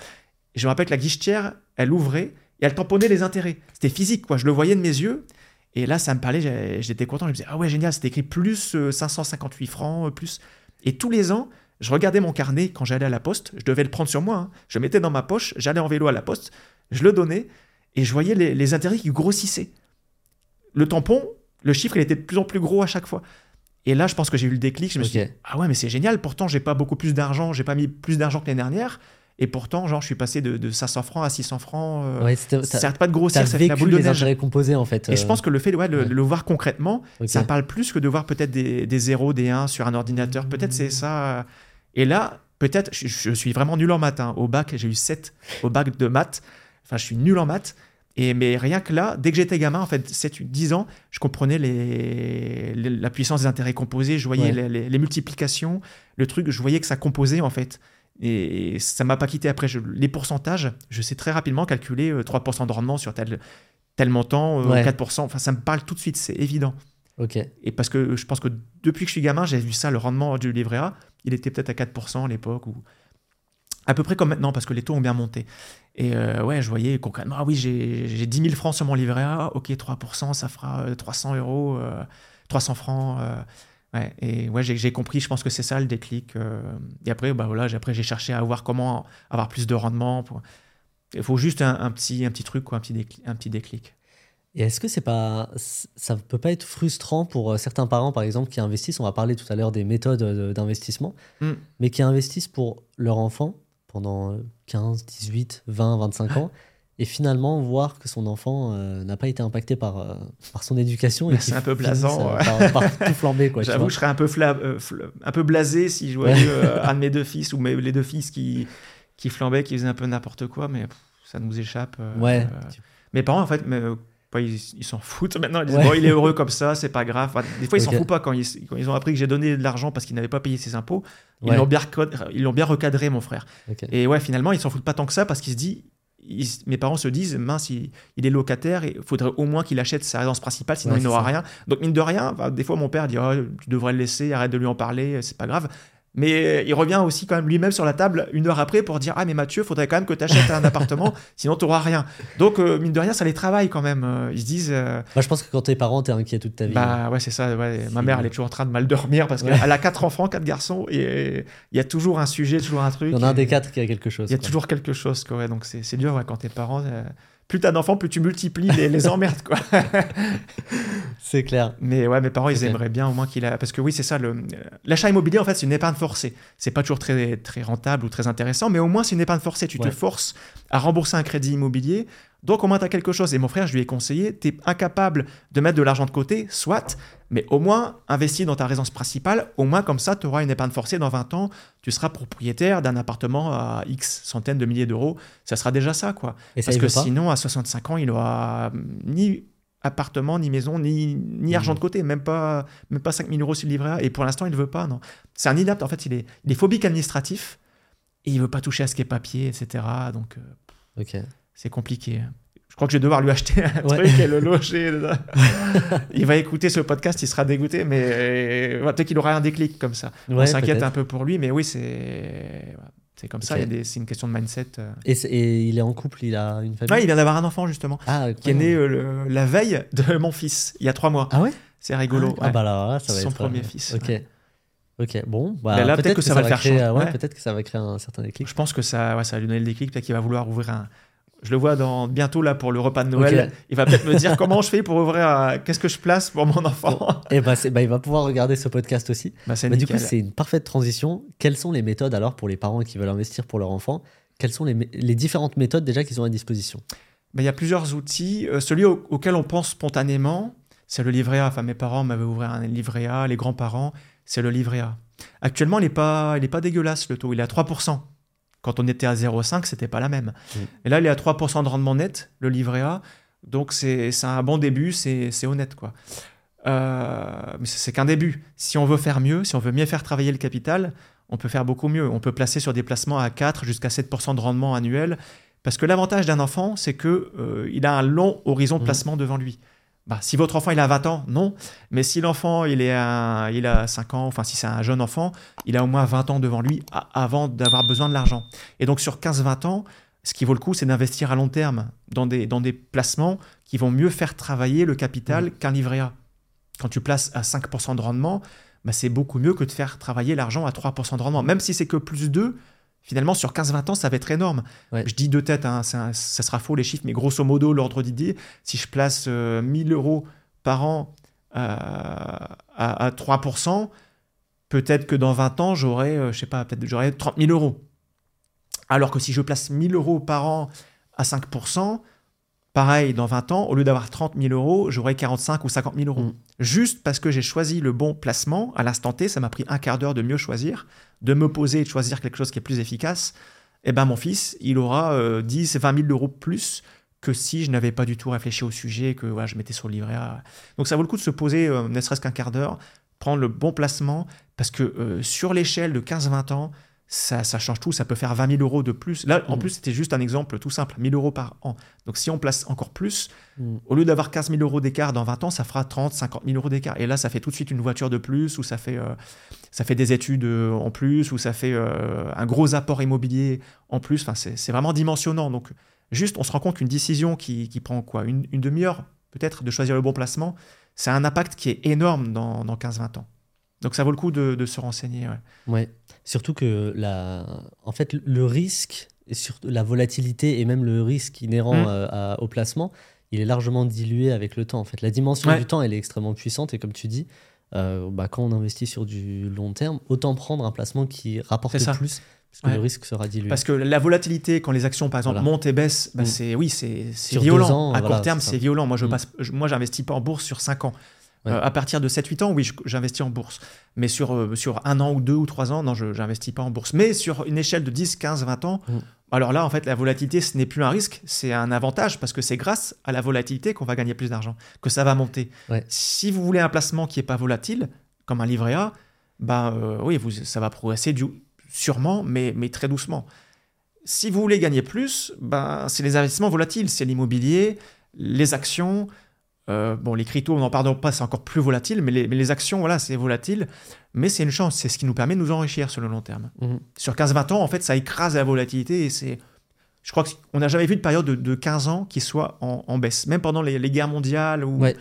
Et je me rappelle que la guichetière, elle ouvrait et elle tamponnait les intérêts. C'était physique, quoi. Je le voyais de mes yeux. Et là, ça me parlait, j'étais content. Je me disais, ah ouais, génial, c'était écrit plus 558 euh, francs, euh, plus. Et tous les ans, je regardais mon carnet quand j'allais à la poste. Je devais le prendre sur moi. Hein. Je le mettais dans ma poche, j'allais en vélo à la poste, je le donnais et je voyais les, les intérêts qui grossissaient. Le tampon, le chiffre, il était de plus en plus gros à chaque fois. Et là, je pense que j'ai eu le déclic. Je me suis dit, ah ouais, mais c'est génial. Pourtant, j'ai pas beaucoup plus d'argent. J'ai pas mis plus d'argent que l'année dernière. Et pourtant, genre, je suis passé de, 500 francs à 600 francs. Euh, ouais, ça pas de grossir. Ça fait la boule de neige. composés, en fait. Et je pense que le fait de le, voir concrètement, ça parle plus que de voir peut-être des, des 0, des 1 sur un ordinateur. Peut-être c'est ça. Et là, peut-être, je, suis vraiment nul en maths. Hein. Au bac, j'ai eu 7 au bac de maths. Enfin, je suis nul en maths. Et, mais rien que là, dès que j'étais gamin, en fait, 7, 10 ans, je comprenais les, la puissance des intérêts composés, je voyais les, multiplications, le truc, je voyais que ça composait en fait. Et, ça m'a pas quitté après. Je, les pourcentages, je sais très rapidement calculer 3% euh, de rendement sur tel, tel montant, 4%. Euh, enfin, ça me parle tout de suite, c'est évident. Ok. Et parce que je pense que depuis que je suis gamin, j'ai vu ça, le rendement du livret A, il était peut-être à 4% à l'époque, ou à peu près comme maintenant, parce que les taux ont bien monté. Et euh, ouais, je voyais concrètement, ah oui, j'ai 10 000 francs sur mon livret A, ok, 3%, ça fera 300 euh, euros, 300 euh, francs. ouais, et ouais, j'ai compris, je pense que c'est ça le déclic. et après, bah voilà, après j'ai cherché à voir comment avoir plus de rendement. Pour... Il faut juste un, petit, un petit truc, quoi, un, petit déclic, un petit déclic. Et est-ce que c'est pas, ça peut pas être frustrant pour certains parents, par exemple, qui investissent, on va parler tout à l'heure des méthodes d'investissement, hmm. mais qui investissent pour leur enfant pendant 15, 18, 20, 25 ans et finalement voir que son enfant euh, n'a pas été impacté par, euh, par son éducation. C'est un peu blasant. Euh, par, [LAUGHS] tout flambé. J'avoue, je serais un peu, un peu blasé si je voyais un de mes deux fils ou mes, les deux fils qui, qui flambaient, qui faisaient un peu n'importe quoi, mais ça nous échappe. ouais. Mes parents, en fait, ils s'en foutent maintenant. Ils disent, bon, il est heureux comme ça, c'est pas grave. des fois, ils s'en foutent pas quand ils, quand ils, ont appris que j'ai donné de l'argent parce qu'ils n'avaient pas payé ses impôts. Ils l'ont bien, ils bien recadré, mon frère. Et ouais, finalement, ils s'en foutent pas tant que ça parce qu'ils se disent, mes parents se disent, mince, il, est locataire, il faudrait au moins qu'il achète sa résidence principale, sinon il n'aura rien. Donc, mine de rien, bah, des fois, mon père dit, oh, tu devrais le laisser, arrête de lui en parler, c'est pas grave. Mais il revient aussi quand même lui-même sur la table une heure après pour dire Ah, mais Mathieu, faudrait quand même que tu achètes un appartement, [LAUGHS] sinon tu n'auras rien. Donc, euh, mine de rien, ça les travaille quand même. Euh, ils se disent. Euh, je pense que quand t'es parent, t'es inquiet toute ta vie. Bah ouais, c'est ça. Ma mère, elle est toujours en train de mal dormir parce qu'elle a quatre enfants, quatre garçons, et il y a toujours un sujet, toujours un truc. Il y en a un des quatre qui a quelque chose. Il y a toujours quelque chose, quoi. Donc, c'est dur quand t'es parent plus t'as d'enfants, plus tu multiplies les, les [LAUGHS] emmerdes, quoi. c'est clair. Mais ouais, mes parents, ils aimeraient bien au moins qu'il a. Parce que oui, c'est ça. Le... L'achat immobilier, en fait, c'est une épargne forcée. C'est pas toujours très, très rentable ou très intéressant, mais au moins, c'est une épargne forcée. Tu te forces à rembourser un crédit immobilier. Donc, au moins, tu as quelque chose. Et mon frère, je lui ai conseillé tu es incapable de mettre de l'argent de côté, soit Mais au moins, investis dans ta résidence principale, au moins comme ça, tu auras une épargne forcée dans 20 ans, tu seras propriétaire d'un appartement à X centaines de milliers d'euros, ça sera déjà ça, quoi. Et ça, Parce que sinon, à 65 ans, il aura ni appartement, ni maison, ni, ni argent Mhm. de côté, même pas, même pas 5000 euros sur le livret A. Et pour l'instant, il ne veut pas, non. C'est un inapte, en fait, il est, il est phobique administratif, et il veut pas toucher à ce qui est papier, etc. Donc, euh, Ok. C'est compliqué. Je crois que je vais devoir lui acheter un Ouais. truc et le loger. [LAUGHS] il va écouter ce podcast, il sera dégoûté, mais euh, peut-être qu'il aura un déclic comme ça. On s'inquiète un peu pour lui, mais oui, c'est c'est comme ça. C'est une question de mindset. euh. Et, il est en couple, il a une famille? Ouais, il vient d'avoir un enfant justement, Ah, qui est né euh, le- la veille de mon fils, il y a trois mois. Ah ouais? C'est rigolo. Ah, ouais. bah alors là, ça va Son être. premier euh, fils, Ok. ouais. Ok, bon. Bah, là, peut-être que ça va le faire créer, changer. Peut-être que ça va créer un certain déclic. Je pense que ça, ça va lui donner le déclic, peut-être qu'il va vouloir ouvrir un. Je le vois dans, bientôt là pour le repas de Noël. Il va peut-être me dire [LAUGHS] comment je fais pour ouvrir. un- Qu'est-ce que je place pour mon enfant Et bah, c'est- bah, il va pouvoir regarder ce podcast aussi. bah, Bah, du coup, c'est une parfaite transition. Quelles sont les méthodes alors pour les parents qui veulent investir pour leur enfant? Quelles sont les, différentes méthodes déjà qu'ils ont à disposition? Ben, il y a plusieurs outils. Euh, celui au- auquel on pense spontanément, c'est le livret A. Enfin, mes parents m'avaient ouvert un livret A, les grands-parents, c'est le livret A. Actuellement, il n'est pas, il est pas dégueulasse le taux, il est à 3%. Quand on était à 0,5, c'était pas la même. Mm. Et là, il est à 3% de rendement net, le livret A. Donc, c'est un bon début, c'est honnête. quoi. Euh, mais c'est qu'un début. Si on veut faire mieux, si on veut mieux faire travailler le capital, on peut faire beaucoup mieux. On peut placer sur des placements à 4 jusqu'à 7% de rendement annuel. Parce que l'avantage d'un enfant, c'est que euh, il a un long horizon de Mhm. placement devant lui. Bah, si votre enfant il a 20 ans, non. Mais si l'enfant il, est il a 5 ans, enfin si c'est un jeune enfant, il a au moins 20 ans devant lui avant d'avoir besoin de l'argent. Et donc sur 15-20 ans, ce qui vaut le coup, c'est d'investir à long terme dans des, dans des placements qui vont mieux faire travailler le capital qu'un livret A. Quand tu places à 5% de rendement, bah, c'est beaucoup mieux que de faire travailler l'argent à 3% de rendement. Même si c'est que plus 2, finalement, sur 15-20 ans, ça va être énorme. Ouais. Je dis de tête, hein, ça sera faux les chiffres, mais grosso modo, l'ordre d'idée, si je place euh, 1000 euros par an euh, à, à 3%, peut-être que dans 20 ans, j'aurai, euh, je sais pas, peut-être j'aurai 30 000 euros. Alors que si je place 1000 euros par an à 5%, pareil, dans 20 ans, au lieu d'avoir 30 000 euros, j'aurai 45 ou 50 000 euros. Mm. Juste parce que j'ai choisi le bon placement, à l'instant T, ça m'a pris un quart d'heure de mieux choisir, de me poser et de choisir quelque chose qui est plus efficace. Eh ben mon fils, il aura euh, 10, 20 000 euros plus que si je n'avais pas du tout réfléchi au sujet, que voilà, je mettais sur le livret A. Donc ça vaut le coup de se poser, euh, ne serait-ce qu'un quart d'heure, prendre le bon placement, parce que euh, sur l'échelle de 15-20 ans, ça, ça change tout, ça peut faire 20 000 euros de plus. Là, en Mhm. plus, c'était juste un exemple tout simple, 1000 euros par an. Donc si on place encore plus, Mm. au lieu d'avoir 15 000 euros d'écart dans 20 ans, ça fera 30, 50 000 euros d'écart. Et là, ça fait tout de suite une voiture de plus, ou ça fait, euh, ça fait des études euh, en plus, ou ça fait euh, un gros apport immobilier en plus. Enfin, c'est c'est vraiment dimensionnant. Donc, juste, on se rend compte qu'une décision qui, qui prend quoi Une, une demi-heure, peut-être, de choisir le bon placement, c'est un impact qui est énorme dans, dans 15-20 ans. Donc, ça vaut le coup de, de se renseigner. ouais. Ouais. Surtout que la... en fait, le risque, et surtout la volatilité et même le risque inhérent Mm. euh, à- au placement, il est largement dilué avec le temps. En fait, la dimension Ouais. du temps, elle est extrêmement puissante. Et comme tu dis, euh, bah, quand on investit sur du long terme, autant prendre un placement qui rapporte ça. plus, parce que Ouais. le risque sera dilué. Parce que la volatilité, quand les actions, par exemple, Voilà. montent et baissent, bah, Mm. c'est oui, c'est violent. ans, à voilà, court terme, c'est violent. Moi, je Mm. passe, je- moi, j'investis pas en bourse sur 5 ans. Ouais. Euh, à partir de 7-8 ans, oui, j'investis en bourse. Mais sur, euh, sur un an ou deux ou trois ans, non, je n'investis pas en bourse. Mais sur une échelle de 10, 15, 20 ans, Mm. alors là, en fait, la volatilité, ce n'est plus un risque, c'est un avantage parce que c'est grâce à la volatilité qu'on va gagner plus d'argent, que ça va monter. Ouais. Si vous voulez un placement qui n'est pas volatile, comme un livret A, bah, euh, oui, vous, ça va progresser du, sûrement, mais, mais très doucement. Si vous voulez gagner plus, ben, c'est les investissements volatiles, c'est l'immobilier, les actions. Euh, bon, les cryptos, on n'en parle pas, c'est encore plus volatile, mais les, mais les actions, voilà, c'est volatile. Mais c'est une chance, c'est ce qui nous permet de nous enrichir sur le long terme. Mhm. Sur 15-20 ans, en fait, ça écrase la volatilité et c'est. Je crois qu'on n'a jamais vu de période de, de 15 ans qui soit en, en baisse. Même pendant les, les guerres mondiales ou, Ouais.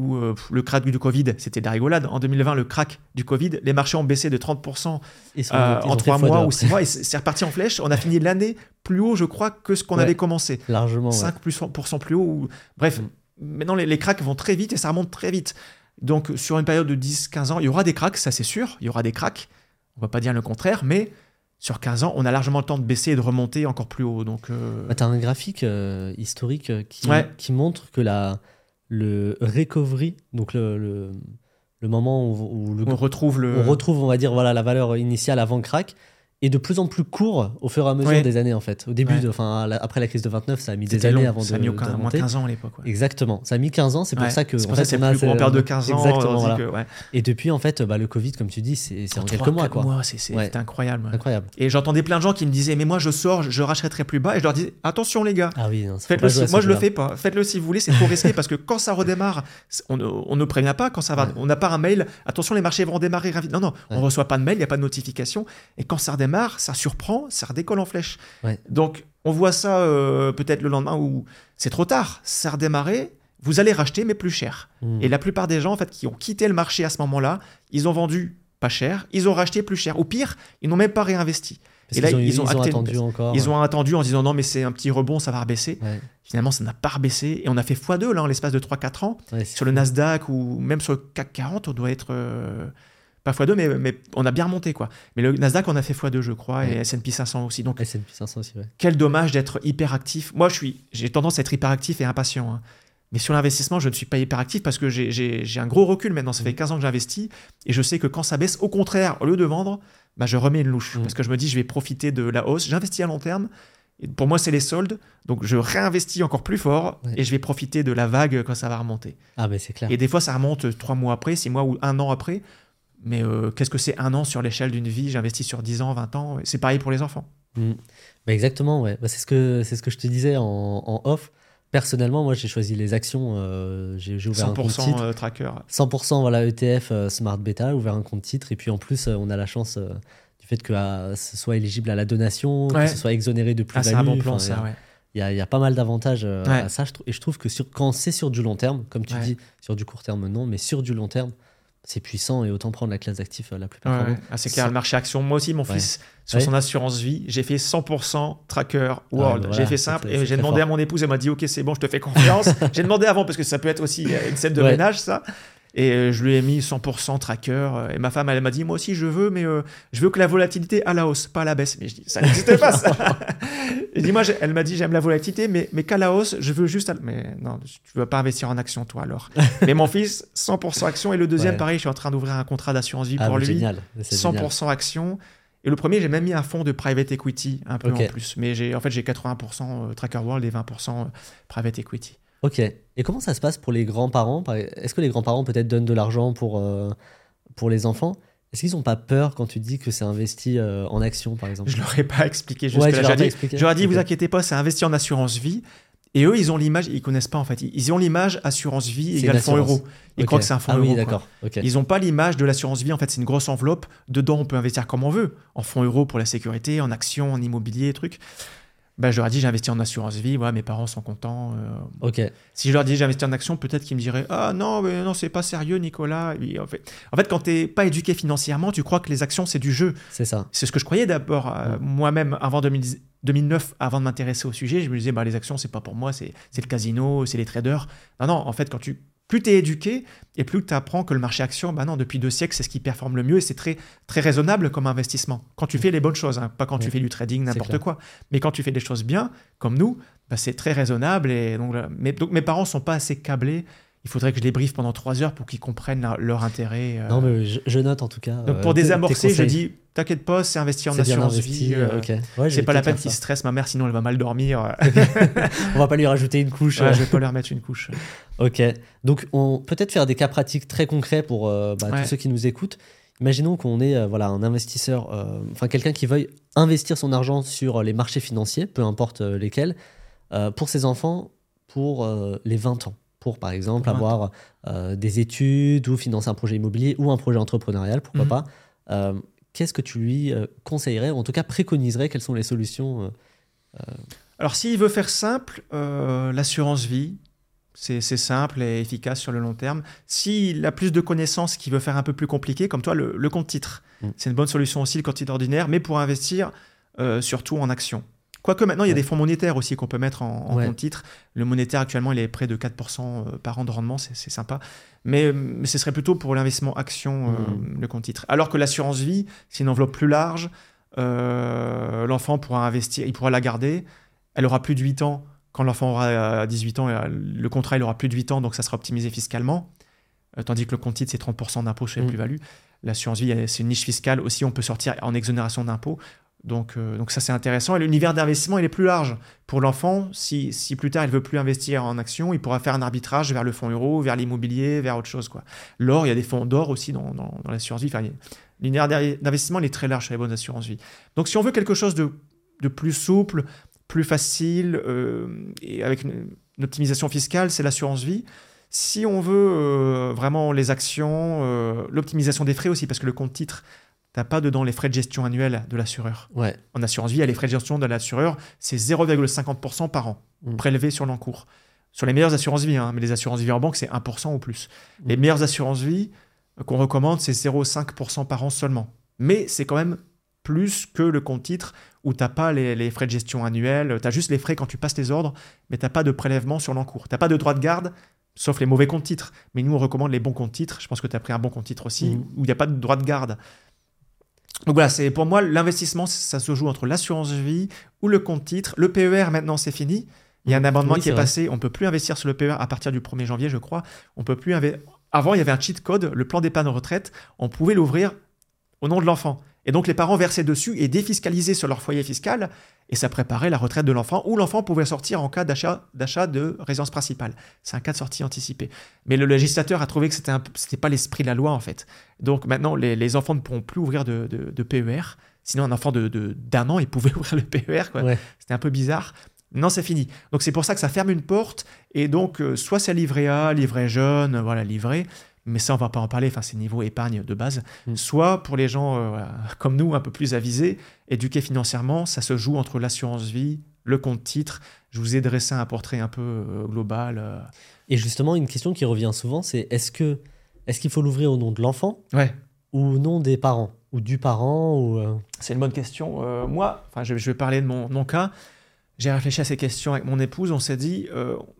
euh, le crack du Covid, c'était de la rigolade. En 2020, le crack du Covid, les marchés ont baissé de 30% Ils sont- euh, en fait 3 fois mois ou 6 mois et c'est reparti en flèche. On a fini l'année plus haut, je crois, que ce qu'on Ouais. avait commencé. Largement. ouais. 5 plus pourcent plus haut. Bref, maintenant les, les cracks vont très vite et ça remonte très vite. Donc sur une période de 10-15 ans, il y aura des cracks, ça c'est sûr, il y aura des cracks. On va pas dire le contraire, mais sur 15 ans, on a largement le temps de baisser et de remonter encore plus haut. Donc euh, Bah, tu as un graphique euh, historique euh, qui, Ouais. qui montre que la, le recovery, donc le, le, le moment où, on retrouve le... on retrouve, on va dire, voilà, la valeur initiale avant crack et de plus en plus court au fur et à mesure des années en fait. Au début, enfin après la crise de 29, ça a mis des années avant de. Ça a mis au moins 15 ans à l'époque. Exactement, ça a mis 15 ans, c'est pour ça que. C'est pour ça c'est plus en période de 15 ans. Exactement, Et depuis en fait, bah, le Covid, comme tu dis, c'est en, quelques mois quoi. mois, c'est incroyable. Incroyable. Et j'entendais plein de gens qui me disaient, mais moi je sors, je rachèterai plus bas, et je leur disais, attention les gars. Ah oui, faites-le. Moi je le fais pas. Faites-le si vous voulez, c'est trop [LAUGHS] risqué parce que quand ça redémarre, on, ne prévient pas quand ça va. On n'a pas un mail. Attention, les marchés vont démarrer rapide. Non non, on reçoit pas de mail, il y a pas de notification. Et quand ça redémarre, ça surprend ça redécolle en flèche. Donc, on voit ça euh, peut-être le lendemain où c'est trop tard, ça a redémarré, vous allez racheter, mais plus cher. Hmm. Et la plupart des gens, en fait, qui ont quitté le marché à ce moment-là, ils ont vendu pas cher, ils ont racheté plus cher. Au pire, ils n'ont même pas réinvesti. et là, ils ont, attendu encore. Ils ont attendu en disant non, mais c'est un petit rebond, ça va rebaisser. Finalement, ça n'a pas rebaissé. Et on a fait x2 là, en l'espace de 3-4 ans. sur le Nasdaq ou même sur le CAC 40, on doit être. Euh, pas x2, mais, mais, on a bien remonté, quoi. Mais le Nasdaq, on a fait x2, je crois, et S&P 500 aussi. Donc, S&P 500 aussi, Quel dommage d'être hyper actif. Moi, je suis, j'ai tendance à être hyper actif et impatient. Hein. Mais sur l'investissement, je ne suis pas hyper actif parce que j'ai un gros recul maintenant. Ça fait 15 mm. ans que j'investis et je sais que quand ça baisse, au contraire, au lieu de vendre, bah, je remets une louche. Mm. Parce que je me dis, je vais profiter de la hausse. J'investis à long terme. Et pour moi, c'est les soldes. Donc, je réinvestis encore plus fort et je vais profiter de la vague quand ça va remonter. Ah, mais c'est clair. Et des fois, ça remonte trois mois après, six mois ou un an après. Mais euh, qu'est-ce que c'est un an sur l'échelle d'une vie? J'investis sur 10 ans, 20 ans? C'est pareil pour les enfants. Mm. Bah, exactement, ouais. Bah, c'est ce, que, ce que je te disais en, en off. Personnellement, moi, j'ai choisi les actions. Euh, j'ai ouvert un compte titre. Euh, tracker. 100% voilà, ETF Smart Beta, ouvert un compte titre. Et puis en plus, on a la chance du fait que ce soit éligible à la donation, que ce soit exonéré de plus-value. Ah, c'est un bon plan, ça, ouais. Il y, a, y, a pas mal d'avantages à ça. Et je trouve que sur, quand c'est sur du long terme, comme tu dis, sur du court terme, non, mais sur du long terme, c'est puissant et autant prendre la classe d'actifs euh, la plus performante. Ah, c'est clair, le marché action. Moi aussi, mon fils, sur son assurance vie, j'ai fait 100% tracker world. j'ai fait simple et j'ai demandé à mon épouse, elle m'a dit Ok, c'est bon, je te fais confiance. j'ai demandé avant parce que ça peut être aussi une scène de ménage, ça. Et euh, je lui ai mis 100% tracker. Euh, et ma femme, elle m'a dit, moi aussi, je veux, mais euh, je veux que la volatilité à la hausse, pas à la baisse. Mais je dis, ça n'existe pas, ça. [LAUGHS] et dis, moi, elle m'a dit, j'aime la volatilité, mais, mais qu'à la hausse, je veux juste. Mais non, tu veux pas investir en action, toi, alors. [LAUGHS] mais mon fils, 100% action. Et le deuxième, pareil, je suis en train d'ouvrir un contrat d'assurance vie ah, pour lui. Génial. 100% action. Et le premier, j'ai même mis un fonds de private equity, un peu en plus. Mais j'ai, en fait, j'ai 80% Tracker World et 20% private equity. Ok. Et comment ça se passe pour les grands-parents? Est-ce que les grands-parents peut-être donnent de l'argent pour, euh, pour les enfants? Est-ce qu'ils n'ont pas peur quand tu dis que c'est investi euh, en action, par exemple? Je ne leur ai pas expliqué jusque là. Je leur ai dit, vous inquiétez pas, c'est investi en assurance vie. Et eux, ils ont l'image, ils connaissent pas en fait. Ils ont l'image assurance vie égale fonds euro. Ils croient que c'est un fonds ah, euro. Oui. Ils n'ont pas l'image de l'assurance vie. En fait, c'est une grosse enveloppe. Dedans, on peut investir comme on veut. En fonds euro pour la sécurité, en actions, en immobilier, trucs bah, je leur ai dit j'investis en assurance vie, voilà, mes parents sont contents. Euh. ok. Si je leur dis j'investis en action, peut-être qu'ils me diraient ah non mais non c'est pas sérieux Nicolas. en fait, en fait quand t'es pas éduqué financièrement, tu crois que les actions c'est du jeu. C'est ça. C'est ce que je croyais d'abord euh, moi-même avant 2009, avant de m'intéresser au sujet, je me disais bah les actions c'est pas pour moi, c'est le casino, c'est les traders. Non non, en fait quand tu plus tu es éduqué et plus tu apprends que le marché action, bah non, depuis deux siècles, c'est ce qui performe le mieux et c'est très, très raisonnable comme investissement. Quand tu fais les bonnes choses, hein, pas quand tu fais du trading, n'importe quoi, mais quand tu fais des choses bien, comme nous, bah c'est très raisonnable. Et donc, donc mes parents sont pas assez câblés il faudrait que je les briefe pendant trois heures pour qu'ils comprennent leur intérêt. Euh. Non, mais je, note en tout cas. Donc pour euh, désamorcer, je dis t'inquiète pas, c'est investi en assurance vie. Euh, c'est pas la peine qu'ils stressent ma mère, sinon elle va mal dormir. [LAUGHS] on va pas lui rajouter une couche. je vais pas lui remettre une couche. [LAUGHS] ok. Donc on peut-être faire des cas pratiques très concrets pour bah, tous ceux qui nous écoutent. Imaginons qu'on est voilà un investisseur, enfin quelqu'un qui veuille investir son argent sur les marchés financiers, peu importe lesquels, pour ses enfants pour les 20 ans pour, par exemple, avoir euh, des études ou financer un projet immobilier ou un projet entrepreneurial, pourquoi mhm. pas. Euh, qu'est-ce que tu lui euh, conseillerais, ou en tout cas préconiserais Quelles sont les solutions Alors, s'il veut faire simple, l'assurance vie, c'est simple et efficace sur le long terme. S'il a plus de connaissances, qu'il veut faire un peu plus compliqué, comme toi, le, compte titre. Mm. C'est une bonne solution aussi, le compte titre ordinaire, mais pour investir surtout en actions. Quoique maintenant, il y a des fonds monétaires aussi qu'on peut mettre en, compte titre. Le monétaire, actuellement, il est près de 4% euh, par an de rendement, c'est sympa. Mais, mais, ce serait plutôt pour l'investissement action, euh, mmh. le compte titre. Alors que l'assurance vie, c'est une enveloppe plus large. Euh, l'enfant pourra investir, il pourra la garder. Elle aura plus de 8 ans. Quand l'enfant aura 18 ans, le contrat, il aura plus de 8 ans, donc ça sera optimisé fiscalement. tandis que le compte titre, c'est 30% d'impôt sur les Mm. plus-values. L'assurance vie, c'est une niche fiscale aussi, on peut sortir en exonération d'impôts. Donc, euh, donc ça, c'est intéressant. Et l'univers d'investissement, il est plus large. Pour l'enfant, si, si plus tard, il veut plus investir en actions, il pourra faire un arbitrage vers le fonds euro, vers l'immobilier, vers autre chose. L'or, il y a des fonds d'or aussi dans, dans, l'assurance vie. L'univers d'investissement, il est très large sur les bonnes assurances vie. Donc, si on veut quelque chose de, de plus souple, plus facile, euh, et avec une, optimisation fiscale, c'est l'assurance vie. Si on veut euh, vraiment les actions, l'optimisation des frais aussi, parce que le compte titre, t'as pas dedans les frais de gestion annuels de l'assureur. Ouais. En assurance vie, il y a les frais de gestion de l'assureur, c'est 0,50% par an, Mm. prélevés sur l'encours. Sur les meilleures assurances vie, hein, mais les assurances vie en banque, c'est 1% ou plus. Les Mm. meilleures assurances vie euh, qu'on recommande, c'est 0,5% par an seulement. Mais c'est quand même plus que le compte titre où t'as pas les, les frais de gestion annuels, tu as juste les frais quand tu passes tes ordres, mais t'as pas de prélèvement sur l'encours. T'as pas de droit de garde, sauf les mauvais comptes titres. Mais nous, on recommande les bons comptes titres. Je pense que tu as pris un bon compte titre aussi, Mhm. où il n'y a pas de droit de garde. Donc voilà, c'est pour moi l'investissement, ça se joue entre l'assurance vie ou le compte titre. Le PER maintenant c'est fini. Il y a un amendement Oui, qui est vrai. passé. On peut plus investir sur le PER à partir du 1er janvier, je crois. On peut plus Avant, il y avait un cheat code, le plan d'épargne retraite. On pouvait l'ouvrir au nom de l'enfant. Et donc les parents versaient dessus et défiscalisaient sur leur foyer fiscal. Et ça préparait la retraite de l'enfant, ou l'enfant pouvait sortir en cas d'achat de résidence principale. C'est un cas de sortie anticipée. Mais le législateur a trouvé que c'était c'était pas l'esprit de la loi en fait. Donc maintenant, les, les enfants ne pourront plus ouvrir de, de- de PER. Sinon, un enfant de- de- d'un an, il pouvait [LAUGHS] ouvrir le PER. Ouais. C'était un peu bizarre. Non, c'est fini. Donc c'est pour ça que ça ferme une porte. Et donc, euh, soit c'est livret A, livret jeune, voilà, livret. Mais ça, on va pas en parler. Enfin, c'est niveau épargne de base. Mm. Soit pour les gens euh, [LAUGHS] comme nous, un peu plus avisés, éduqués financièrement, ça se joue entre l'assurance vie, le compte titre. Je vous ai dressé un portrait un peu euh, global. euh. Et justement, une question qui revient souvent, c'est est-ce que est-ce qu'il faut l'ouvrir au nom de l'enfant Ouais. ou au nom des parents ou du parent ou C'est une bonne question. Moi, enfin, je, je vais parler de mon, mon cas. J'ai réfléchi à ces questions avec mon épouse. On s'est dit,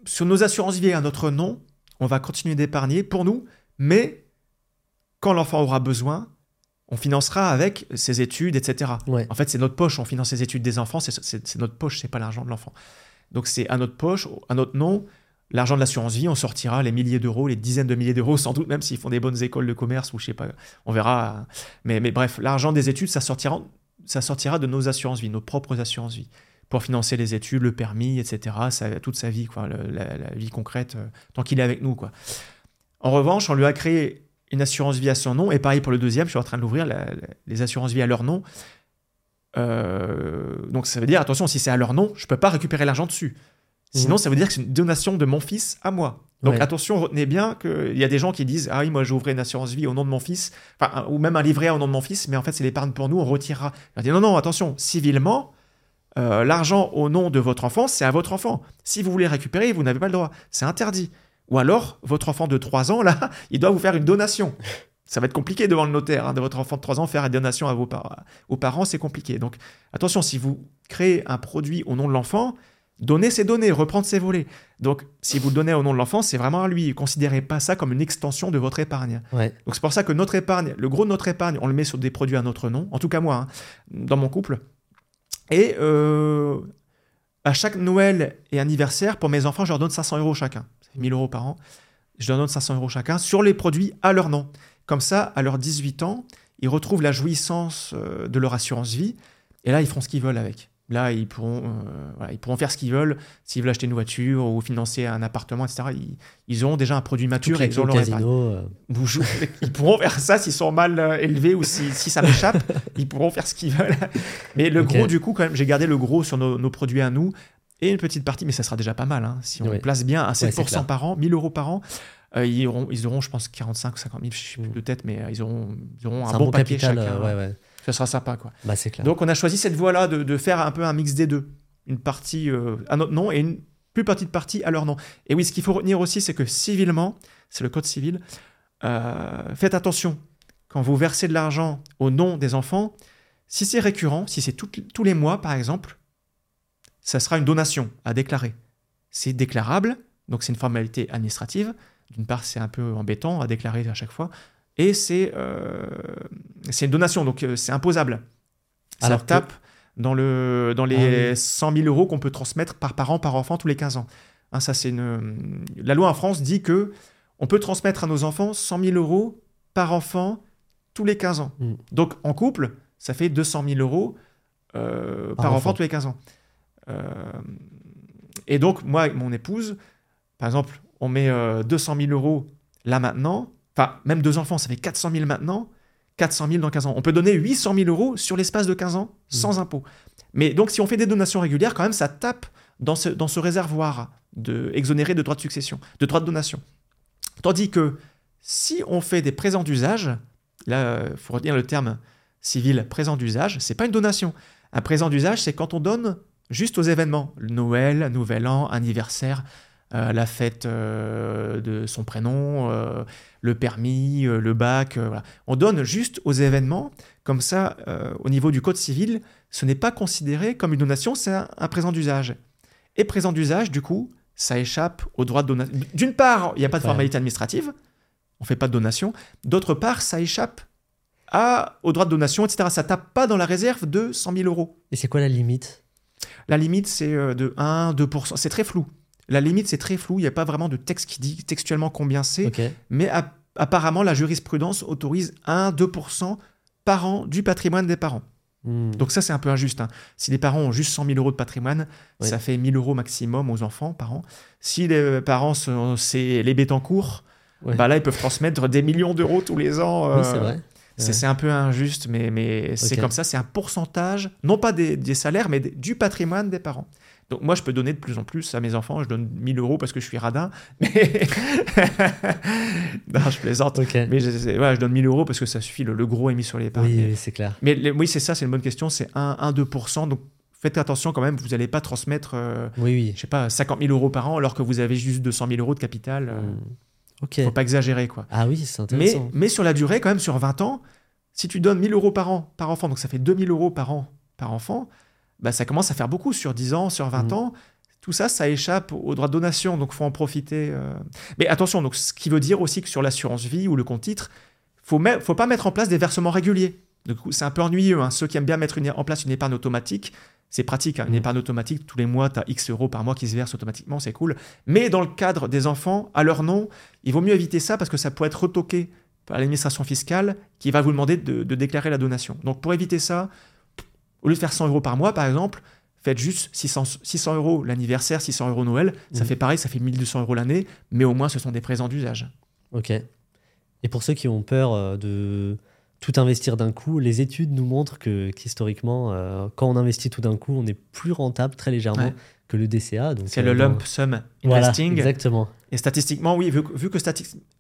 sur nos assurances vie à notre nom, on va continuer d'épargner pour nous, mais quand l'enfant aura besoin, on financera avec ses études, etc. Ouais. En fait, c'est notre poche. On finance les études des enfants. C'est notre poche, c'est pas l'argent de l'enfant. Donc, c'est à notre poche, à notre nom. L'argent de l'assurance vie, on sortira les milliers d'euros, les dizaines de milliers d'euros, sans doute, même s'ils font des bonnes écoles de commerce ou je sais pas. On verra. Mais, mais bref, l'argent des études, ça sortira, ça sortira de nos assurances vie, nos propres assurances vie, pour financer les études, le permis, etc. Ça, toute sa vie, quoi, la vie concrète, euh, tant qu'il est avec nous, quoi. En revanche, on lui a créé une assurance vie à son nom, et pareil pour le deuxième, je suis en train de l'ouvrir, les assurances vie à leur nom. Euh, donc ça veut dire, attention, si c'est à leur nom, je peux pas récupérer l'argent dessus. Sinon, Mhm. ça veut dire que c'est une donation de mon fils à moi. Donc Ouais. attention, retenez bien qu'il y a des gens qui disent Ah oui, moi j'ouvrais une assurance vie au nom de mon fils, enfin, ou même un livret au nom de mon fils, mais en fait c'est l'épargne pour nous, on retirera. Leur dis Non, non, attention, civilement, euh, l'argent au nom de votre enfant, c'est à votre enfant. Si vous voulez récupérer, vous n'avez pas le droit. C'est interdit. Ou alors, votre enfant de 3 ans, là, [LAUGHS] il doit vous faire une donation. Ça va être compliqué devant le notaire hein, de votre enfant de 3 ans, faire une donation à vos, par- aux parents, c'est compliqué. Donc attention, si vous créez un produit au nom de l'enfant, donner ses données, reprendre ses volets. Donc si vous le donnez au nom de l'enfant, c'est vraiment à lui. Considérez pas ça comme une extension de votre épargne. ouais. Donc c'est pour ça que notre épargne, le gros de notre épargne, on le met sur des produits à notre nom, en tout cas moi, hein, dans mon couple. Et euh, à chaque Noël et anniversaire, pour mes enfants, je leur donne 500 euros chacun. Ça fait 1000 euros par an. Je leur donne 500 euros chacun sur les produits à leur nom. Comme ça, à leurs 18 ans, ils retrouvent la jouissance euh, de leur assurance vie. Et là, ils feront ce qu'ils veulent avec. Là, ils pourront, euh, voilà, ils pourront faire ce qu'ils veulent. S'ils veulent acheter une voiture ou financer un appartement, etc., ils, ils auront déjà un produit mature et ils ont au leur casino. euh, [LAUGHS] ils pourront faire ça s'ils sont mal euh, élevés ou si, si ça m'échappe. [LAUGHS] ils pourront faire ce qu'ils veulent. Mais le gros, du coup, quand même, j'ai gardé le gros sur nos, nos produits à nous et une petite partie, mais ça sera déjà pas mal. hein. Si on Ouais. place bien à c'est 7% clair. par an, 1000 euros par an, euh, ils, auront, ils auront, je pense, 45 ou 50 000, je sais plus Mm. de tête, mais euh, ils auront, ils auront c'est un, bon, papier capital. chacun. euh, ouais. Ça sera sympa, quoi. Bah, clair. Donc on a choisi cette voie-là de, de faire un peu un mix des deux. Une partie euh, à notre nom et une plus petite partie à leur nom. Et oui, ce qu'il faut retenir aussi, c'est que civilement, c'est le code civil, euh, faites attention. Quand vous versez de l'argent au nom des enfants, si c'est récurrent, si c'est tous les mois par exemple, ça sera une donation à déclarer. C'est déclarable, donc c'est une formalité administrative. D'une part, c'est un peu embêtant à déclarer à chaque fois. Et c'est euh, une donation, donc euh, c'est imposable. Ça Alors que- tape dans, le, dans les Ah oui. 100 000 euros qu'on peut transmettre par parent, par enfant tous les 15 ans. Hein, ça, c'est une... La loi en France dit que on peut transmettre à nos enfants 100 000 euros par enfant tous les 15 ans. Mm. Donc en couple, ça fait 200 000 euros euh, par, enfant. tous les 15 ans. Euh, et donc, moi, avec mon épouse, par exemple, on met 200 000 euros là maintenant, enfin, même deux enfants, ça fait 400 000 maintenant, 400 000 dans 15 ans. On peut donner 800 000 euros sur l'espace de 15 ans sans impôt. Mais donc, si on fait des donations régulières, quand même, ça tape dans ce, dans ce réservoir de, exonéré de droits de succession, de droits de donation. Tandis que si on fait des présents d'usage, là, il faut retenir le terme civil présent d'usage, c'est pas une donation. Un présent d'usage, c'est quand on donne juste aux événements, Noël, Nouvel An, anniversaire, euh, la fête euh, de son prénom, euh, le permis, le bac. On donne juste aux événements, comme ça, au niveau du Code civil, ce n'est pas considéré comme une donation, c'est un, présent d'usage. Et présent d'usage, du coup, ça échappe au droit de donation. D'une part, il n'y a pas de formalité administrative, on ne fait pas de donation. D'autre part, ça échappe à, au droit de donation, etc. Ça tape pas dans la réserve de 100 000 euros. Et c'est quoi la limite? La limite, c'est de 1, 2%. C'est très flou. La limite, c'est très flou. Il n'y a pas vraiment de texte qui dit textuellement combien c'est. Mais apparemment, la jurisprudence autorise 1-2% par an du patrimoine des parents. Hmm. Donc ça, c'est un peu injuste. Hein. Si les parents ont juste 100 000 euros de patrimoine, ça fait 1000 euros maximum aux enfants par an. Si les parents, c'est les bêtes en cours, bah là, ils peuvent transmettre des millions d'euros tous les ans. oui, c'est euh, vrai. C'est un peu injuste, mais, mais c'est comme ça. C'est un pourcentage, non pas des, des salaires, mais du patrimoine des parents. Donc moi, je peux donner de plus en plus à mes enfants. Je donne 1000 euros parce que je suis radin. [LAUGHS] Mais... [LAUGHS] non, je plaisante. Mais je, je, donne 1000 euros parce que ça suffit. Le, gros est mis sur les parts. Oui, c'est clair. Mais oui, c'est ça, c'est une bonne question. C'est 1-2%. Donc faites attention quand même. Vous n'allez pas transmettre, euh, oui, oui. je sais pas, 50 000 euros par an alors que vous avez juste 200 000 euros de capital. Euh, hmm. Ok. Faut pas exagérer, quoi. Ah oui, c'est intéressant. Mais, mais sur la durée, quand même, sur 20 ans, si tu donnes 1000 euros par an, par enfant, donc ça fait 2000 euros par an par enfant, bah, ça commence à faire beaucoup sur 10 ans, sur 20 hmm. ans tout ça, ça échappe au droit de donation, donc faut en profiter. Euh. Mais attention, donc ce qui veut dire aussi que sur l'assurance vie ou le compte titre, faut faut pas mettre en place des versements réguliers. Du coup, c'est un peu ennuyeux. Hein. Ceux qui aiment bien mettre en place une épargne automatique, c'est pratique. Hein. Une mmh. épargne automatique, tous les mois, tu as X euros par mois qui se versent automatiquement, c'est cool. Mais dans le cadre des enfants, à leur nom, il vaut mieux éviter ça parce que ça peut être retoqué par l'administration fiscale qui va vous demander de, de déclarer la donation. Donc pour éviter ça, au lieu de faire 100 euros par mois, par exemple, faites juste 600, 600 euros l'anniversaire, 600 euros Noël. Ça mmh. fait pareil, ça fait 1200 euros l'année, mais au moins ce sont des présents d'usage. Ok. Et pour ceux qui ont peur euh, de tout investir d'un coup, les études nous montrent que qu'historiquement, euh, quand on investit tout d'un coup, on est plus rentable très légèrement que le DCA. C'est le euh, lump sum investing. exactement. Et statistiquement, oui, vu, vu que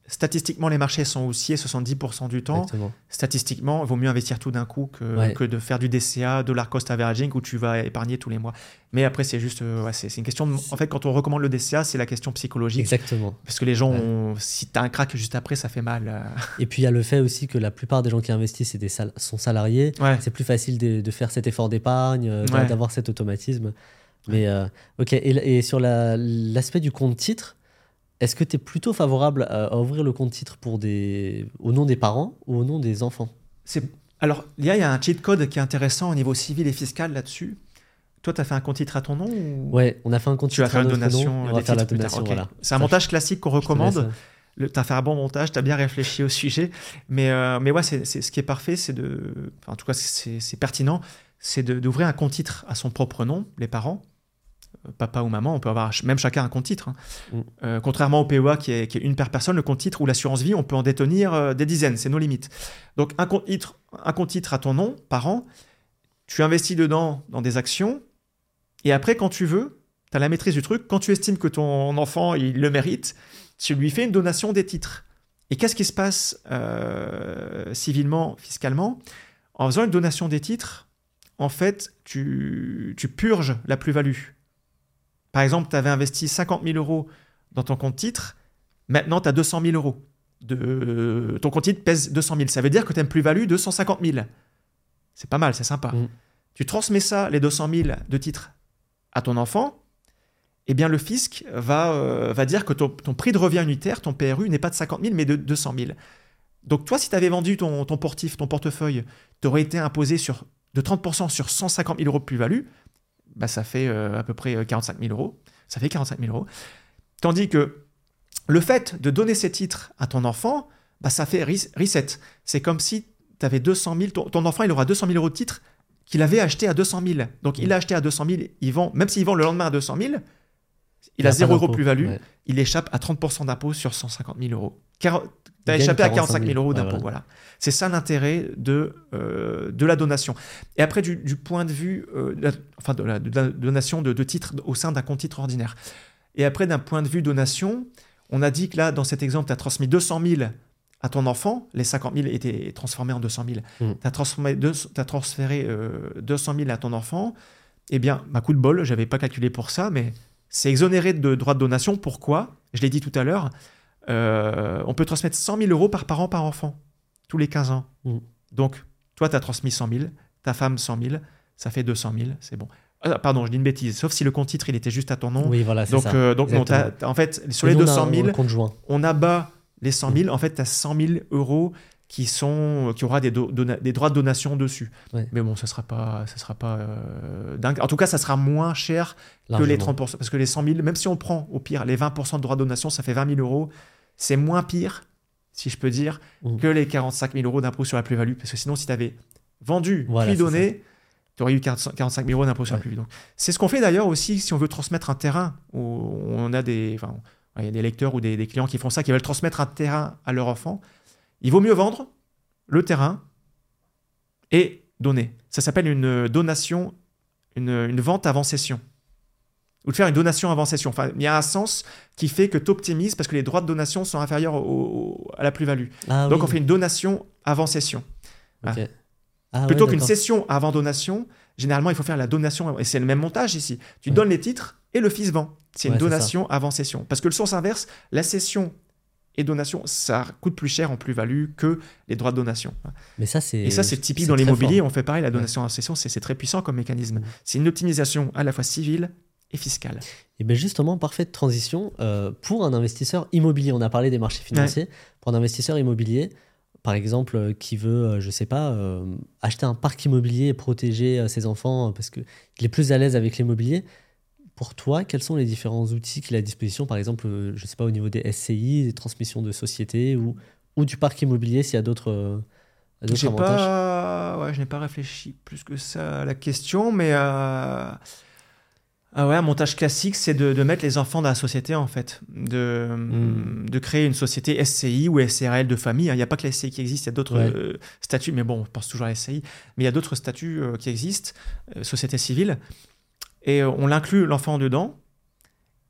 statistiquement les marchés sont haussiers 70% du temps, statistiquement, il vaut mieux investir tout d'un coup que, que, de faire du DCA, dollar cost averaging, où tu vas épargner tous les mois. Mais après, c'est juste, euh, c'est une question. en fait, quand on recommande le DCA, c'est la question psychologique. Exactement. Parce que les gens, si tu as un crack juste après, ça fait mal. Euh. Et puis il y a le fait aussi que la plupart des gens qui investissent des sont salariés. C'est plus facile de, de, faire cet effort d'épargne, d'avoir cet automatisme. Mais ok, et, et sur l'aspect du compte titre, est-ce que tu es plutôt favorable à, ouvrir le compte titre pour des... au nom des parents ou au nom des enfants? Alors, il y, a un cheat code qui est intéressant au niveau civil et fiscal là-dessus. Toi, tu as fait un compte titre à ton nom ou... Ouais, on a fait un compte titre à notre donation, on va faire la donation. C'est un montage classique qu'on recommande. Tu as fait un bon montage, tu as bien réfléchi au sujet. Mais, euh, mais ouais, c'est, ce qui est parfait, c'est de. en tout cas, c'est, pertinent, c'est d'ouvrir un compte titre à son propre nom, les parents, papa ou maman, on peut avoir même chacun un compte titre. Hein. Mm. Euh, contrairement au PEA qui est, une per personne, le compte titre ou l'assurance vie, on peut en détenir euh, des dizaines, c'est nos limites. Donc un compte, titre, un compte titre à ton nom par an, tu investis dedans dans des actions, et après quand tu veux, tu as la maîtrise du truc, quand tu estimes que ton enfant il le mérite, tu lui fais une donation des titres. Et qu'est-ce qui se passe euh, civilement, fiscalement? En faisant une donation des titres, en fait, tu, tu purges la plus-value. Par exemple, tu avais investi 50 000 euros dans ton compte titre, maintenant tu as 200 000 euros. De... Ton compte titre pèse 200 000. Ça veut dire que tu as une plus-value de 150 000. C'est pas mal, c'est sympa. Mm. Tu transmets ça, les 200 000 de titres, à ton enfant, eh bien le fisc va, euh, va dire que ton, prix de revient unitaire, ton PRU, n'est pas de 50 000, mais de 200 000. Donc toi, si tu avais vendu ton, ton portif, ton portefeuille, tu aurais été imposé sur, de 30% sur 150 000 euros de plus-value bah, ça fait euh, à peu près 45 euh, 000 euros. Ça fait 45 000 euros. Tandis que le fait de donner ces titres à ton enfant, bah, ça fait reset. C'est comme si tu avais 200 000, ton, enfant, il aura 200 000 euros de titres qu'il avait acheté à 200 000. Donc, il a acheté à 200 000, il vend, même s'il vend le lendemain à 200 000, il, a 0 euros plus-value, il échappe à 30% d'impôt sur 150 000 euros. Tu as échappé à 45 000 euros d'impôt. voilà. C'est ça l'intérêt de, euh, de la donation. Et après, du, point de vue euh, enfin de la, donation de, de titres au sein d'un compte titre ordinaire. Et après, d'un point de vue donation, on a dit que là, dans cet exemple, tu as transmis 200 000 à ton enfant, les 50 000 étaient transformés en 200 000. Tu as, transféré 200 000 euh, à ton enfant. Eh bien, ma coup de bol, je n'avais pas calculé pour ça, mais c'est exonéré de droits de donation. Pourquoi? Je l'ai dit tout à l'heure. Euh, on peut transmettre 100 000 euros par parent par enfant, tous les 15 ans. Mm. Donc, toi, tu as transmis 100 000, ta femme 100 000, ça fait 200 000, c'est bon. Ah, pardon, je dis une bêtise. Sauf si le compte titre il était juste à ton nom. Oui, voilà, donc, ça. Euh, donc en fait, sur les 200 000, on abat les 100 000. En fait, tu as 100 000 euros qui sont qui aura des, des droits de donation dessus. Mais bon, ça sera pas ça sera pas euh, dingue. En tout cas, ça sera moins cher que les 30 parce que les 100 000, même si on prend au pire les 20 de droits de donation, ça fait 20 000 euros. C'est moins pire, si je peux dire, mmh. que les 45 000 euros d'impôt sur la plus-value. Parce que sinon, si tu avais vendu puis donné, tu aurais eu 45 000 euros d'impôt sur la plus-value. C'est ce qu'on fait d'ailleurs aussi si on veut transmettre un terrain où on a des, enfin, il y a des lecteurs ou des, clients qui font ça, qui veulent transmettre un terrain à leur enfant. Il vaut mieux vendre le terrain et donner. Ça s'appelle une donation, une, vente avant cession. Ou de faire une donation avant cession. Enfin, il y a un sens qui fait que tu optimises parce que les droits de donation sont inférieurs à la plus-value. Ah Donc on fait une donation avant cession. Ah Plutôt qu'une cession avant donation, généralement il faut faire la donation. Et c'est le même montage ici. Tu donnes les titres et le fils vend. C'est une donation avant cession. Parce que le sens inverse, la cession et donation, ça coûte plus cher en plus-value que les droits de donation. Mais ça, c'est et ça, c'est typique dans l'immobilier. On fait pareil, la donation en cession, c'est très puissant comme mécanisme. Mmh. C'est une optimisation à la fois civile et fiscale. Et bien justement, parfaite transition euh, pour un investisseur immobilier. On a parlé des marchés financiers. Pour un investisseur immobilier, par exemple, euh, qui veut, euh, je sais pas, acheter un parc immobilier et protéger ses enfants parce qu'il est plus à l'aise avec l'immobilier, pour toi, quels sont les différents outils qu'il a à disposition, par exemple, euh, je ne sais pas, au niveau des SCI, des transmissions de sociétés ou, ou du parc immobilier, s'il y a d'autres euh, pas... ouais, Je n'ai pas réfléchi plus que ça à la question, mais euh... ah ouais, un montage classique, c'est de, de, mettre les enfants dans la société, en fait, de, hmm. de créer une société SCI ou SRL de famille. Il n'y a pas que la SCI qui existe, il y a d'autres euh, statuts, mais bon, on pense toujours à la SCI, mais il y a d'autres statuts qui existent, société civile et euh, on l'inclut l'enfant dedans.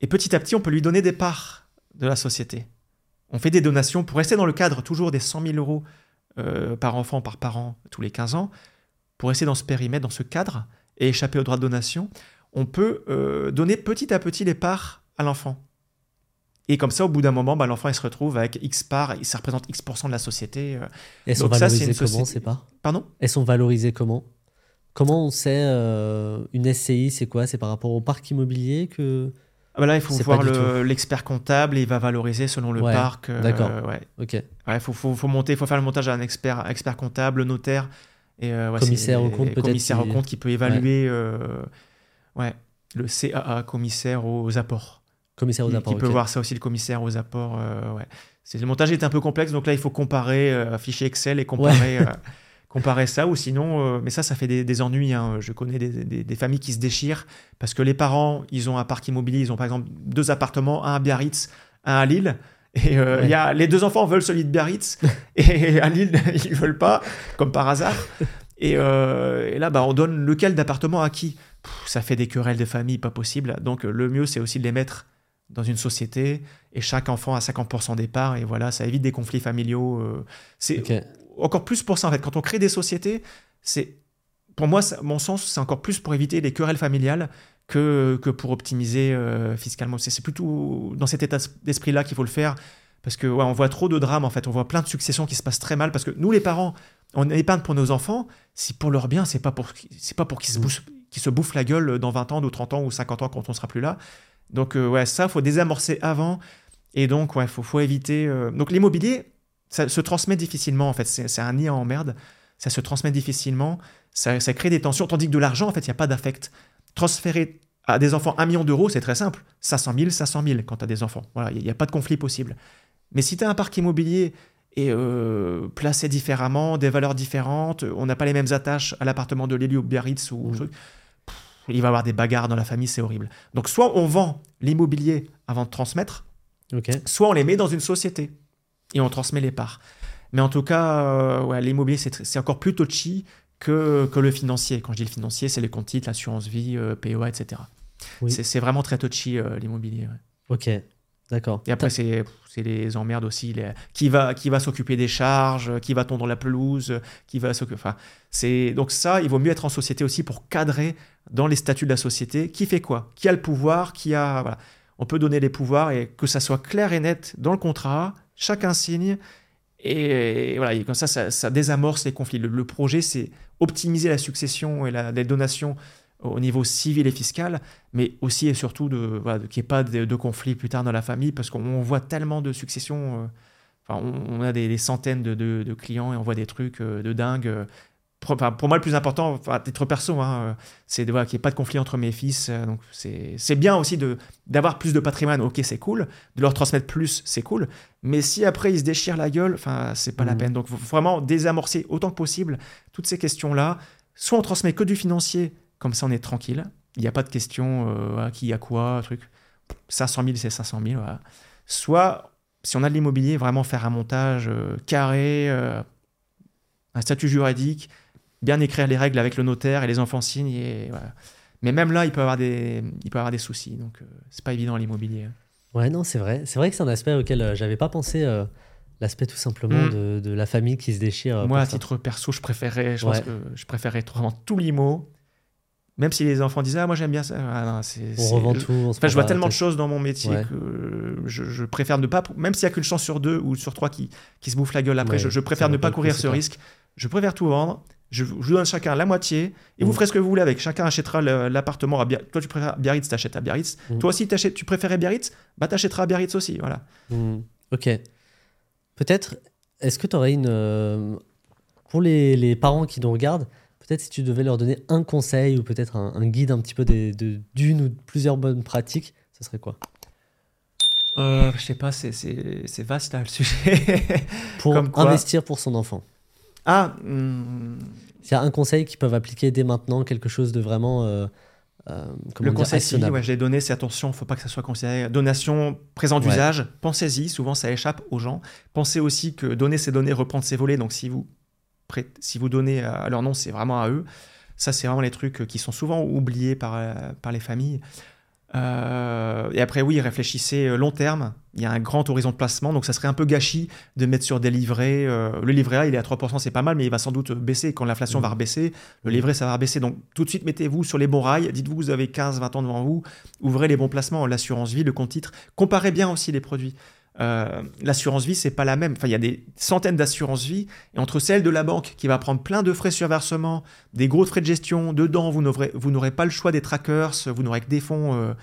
Et petit à petit, on peut lui donner des parts de la société. On fait des donations pour rester dans le cadre toujours des 100 000 euros euh, par enfant, par parent, tous les 15 ans. Pour rester dans ce périmètre, dans ce cadre, et échapper aux droits de donation, on peut euh, donner petit à petit les parts à l'enfant. Et comme ça, au bout d'un moment, bah, l'enfant il se retrouve avec X parts, ça représente X de la société. Elles sont valorisées comment ces parts? Pardon? Elles sont valorisées comment? Comment on sait euh, une SCI, c'est quoi? C'est par rapport au parc immobilier que. Ah bah là, il faut voir l'expert comptable et il va valoriser selon le parc. Euh, D'accord. Ouais. Ok. Il faut, faut, faut, monter, faut faire le montage à un expert, expert comptable, notaire. Et, euh, commissaire au compte, peut-être. Commissaire au compte qui peut évaluer ouais. le CAA, commissaire aux apports. Commissaire aux apports. Qui peut voir ça aussi, le commissaire aux apports. ouais. Le montage est un peu complexe, donc là, il faut comparer un fichier Excel et comparer. [LAUGHS] comparer ça ou sinon, euh, mais ça, ça fait des, ennuis. Hein. Je connais des, familles qui se déchirent parce que les parents, ils ont un parc immobilier, ils ont par exemple deux appartements, un à Biarritz, un à Lille. Et euh, y a, les deux enfants veulent celui de Biarritz [LAUGHS] et à Lille, [LAUGHS] ils veulent pas, comme par hasard. Et, euh, là, bah, on donne lequel d'appartement à qui? Ça fait des querelles de famille, pas possible. Donc le mieux, c'est aussi de les mettre dans une société et chaque enfant a 50% des parts et voilà, ça évite des conflits familiaux. c'est encore plus pour ça, en fait. Quand on crée des sociétés, c'est, pour moi, mon sens, c'est encore plus pour éviter les querelles familiales que, que pour optimiser euh, fiscalement. C'est plutôt dans cet état d'esprit-là qu'il faut le faire. Parce que ouais, on voit trop de drames, en fait. On voit plein de successions qui se passent très mal. Parce que nous, les parents, on épargne pour nos enfants. Si pour leur bien, c'est pas pour, c'est pas pour qu'ils se, mmh. bouffent, se bouffent la gueule dans 20 ans, ou 30 ans, ou 50 ans quand on sera plus là. Donc, euh, ouais, ça, faut désamorcer avant. Et donc, ouais, faut, faut éviter. Euh, donc, l'immobilier, ça se transmet difficilement en fait. C'est un nid en merde. Ça se transmet difficilement. Ça, crée des tensions. Tandis que de l'argent, en fait, il n'y a pas d'affect. Transférer À des enfants, 1 million d'euros, c'est très simple. 500 000, 500 000 quand tu as des enfants. Voilà, il n'y a, pas de conflit possible. Mais si tu as un parc immobilier et euh, placé différemment, des valeurs différentes, on n'a pas les mêmes attaches à l'appartement de Lily ou Biarritz ou mmh. il va y avoir des bagarres dans la famille, c'est horrible. Donc soit on vend l'immobilier avant de transmettre, soit on les met dans une société et on transmet les parts. Mais en tout cas, euh, l'immobilier, c'est encore plus touchy que, que, le financier. Quand je dis le financier, c'est les comptes titres, l'assurance vie, euh, POA, etc. C'est vraiment très touchy l'immobilier. Ok. D'accord. Et après, c'est les emmerdes aussi. Les... Qui va, qui va s'occuper des charges, qui va tondre la pelouse, qui va s'occuper. Enfin, donc ça, il vaut mieux être en société aussi pour cadrer dans les statuts de la société qui fait quoi, qui a le pouvoir, qui a. Voilà. On peut donner les pouvoirs et que ça soit clair et net dans le contrat. Chacun signe. Et, voilà, comme ça, ça, désamorce les conflits. Le, projet, c'est optimiser la succession et les donations au niveau civil et fiscal, mais aussi et surtout de, voilà, qu'il n'y ait pas de, de, conflits plus tard dans la famille, parce qu'on voit tellement de successions. Euh, enfin, on, a des, centaines de, de, clients et on voit des trucs euh, de dingue. Euh, pour, pour, moi, le plus important, à titre perso, hein, c'est voilà, qu'il n'y ait pas de conflit entre mes fils. donc, c'est bien aussi d'avoir plus de patrimoine. Ok, c'est cool. De leur transmettre plus, c'est cool. Mais si après ils se déchirent la gueule, enfin, c'est pas la mmh. peine. Donc, faut vraiment désamorcer autant que possible toutes ces questions-là. Soit on transmet que du financier comme ça, on est tranquille. Il n'y a pas de question euh, qui a quoi, truc. 500 000, c'est 500 000. Voilà. Soit, si on a de l'immobilier, vraiment faire un montage euh, carré, euh, un statut juridique, bien écrire les règles avec le notaire et les enfants signent. Et, Mais même là, il peut avoir des, il peut avoir des soucis. Donc, c'est pas évident l'immobilier. Ouais, non, c'est vrai. C'est vrai que c'est un aspect auquel j'avais pas pensé. L'aspect tout simplement mm. de, la famille qui se déchire. Moi, à titre perso, je préférais, je pense que je préférais vraiment tout l'IMO même si les enfants disent ah moi j'aime bien ça ah, on revend tout on enfin, je vois tellement de choses dans mon métier que je, préfère ne pas même s'il y a qu'une chance sur deux ou sur trois qui, qui se bouffent la gueule après je, préfère ne pas courir ce risque je préfère tout vendre je, vous donne chacun la moitié et vous mm. ferez ce que vous voulez avec chacun achètera l'appartement à Biarritz toi tu préfères Biarritz t'achètes à Biarritz mm. toi aussi tu préférais Biarritz bah t'achèteras à Biarritz aussi voilà mm. ok peut-être est-ce que tu aurais une euh, pour les, les parents qui nous regardent peut-être si tu devais leur donner un conseil ou peut-être un, guide un petit peu d'une de, ou de plusieurs bonnes pratiques, ce serait quoi? Euh, Je sais pas, c'est vaste là le sujet. pour [LAUGHS] investir pour son enfant. Ah. S'il y a un conseil qu'ils peuvent appliquer dès maintenant, quelque chose de vraiment. Euh, euh, le conseil, si, ouais, je l'ai donné, c'est attention, il ne faut pas que ça soit considéré donation présent d'usage. Pensez-y, souvent ça échappe aux gens. Pensez aussi que donner ses données, reprendre ses volets. Donc si vous si vous donnez à leur nom, c'est vraiment à eux. Ça, c'est vraiment les trucs qui sont souvent oubliés par, euh, par les familles. Euh, et après, oui, réfléchissez euh, long terme. Il y a un grand horizon de placement, donc ça serait un peu gâchis de mettre sur des livrets. le livret A, il est à 3%, c'est pas mal, mais il va sans doute baisser. Quand l'inflation mmh. va rebaisser, le livret, ça va baisser. Donc tout de suite, mettez-vous sur les bons rails. Dites-vous, vous avez 15, 20 ans devant vous. Ouvrez les bons placements, l'assurance vie, le compte titre. Comparez bien aussi les produits. Euh, l'assurance vie, c'est pas la même. Enfin, il y a des centaines d'assurances vie, et entre celle de la banque qui va prendre plein de frais sur versement, des gros frais de gestion, dedans, vous n'aurez pas le choix des trackers, vous n'aurez que des fonds euh,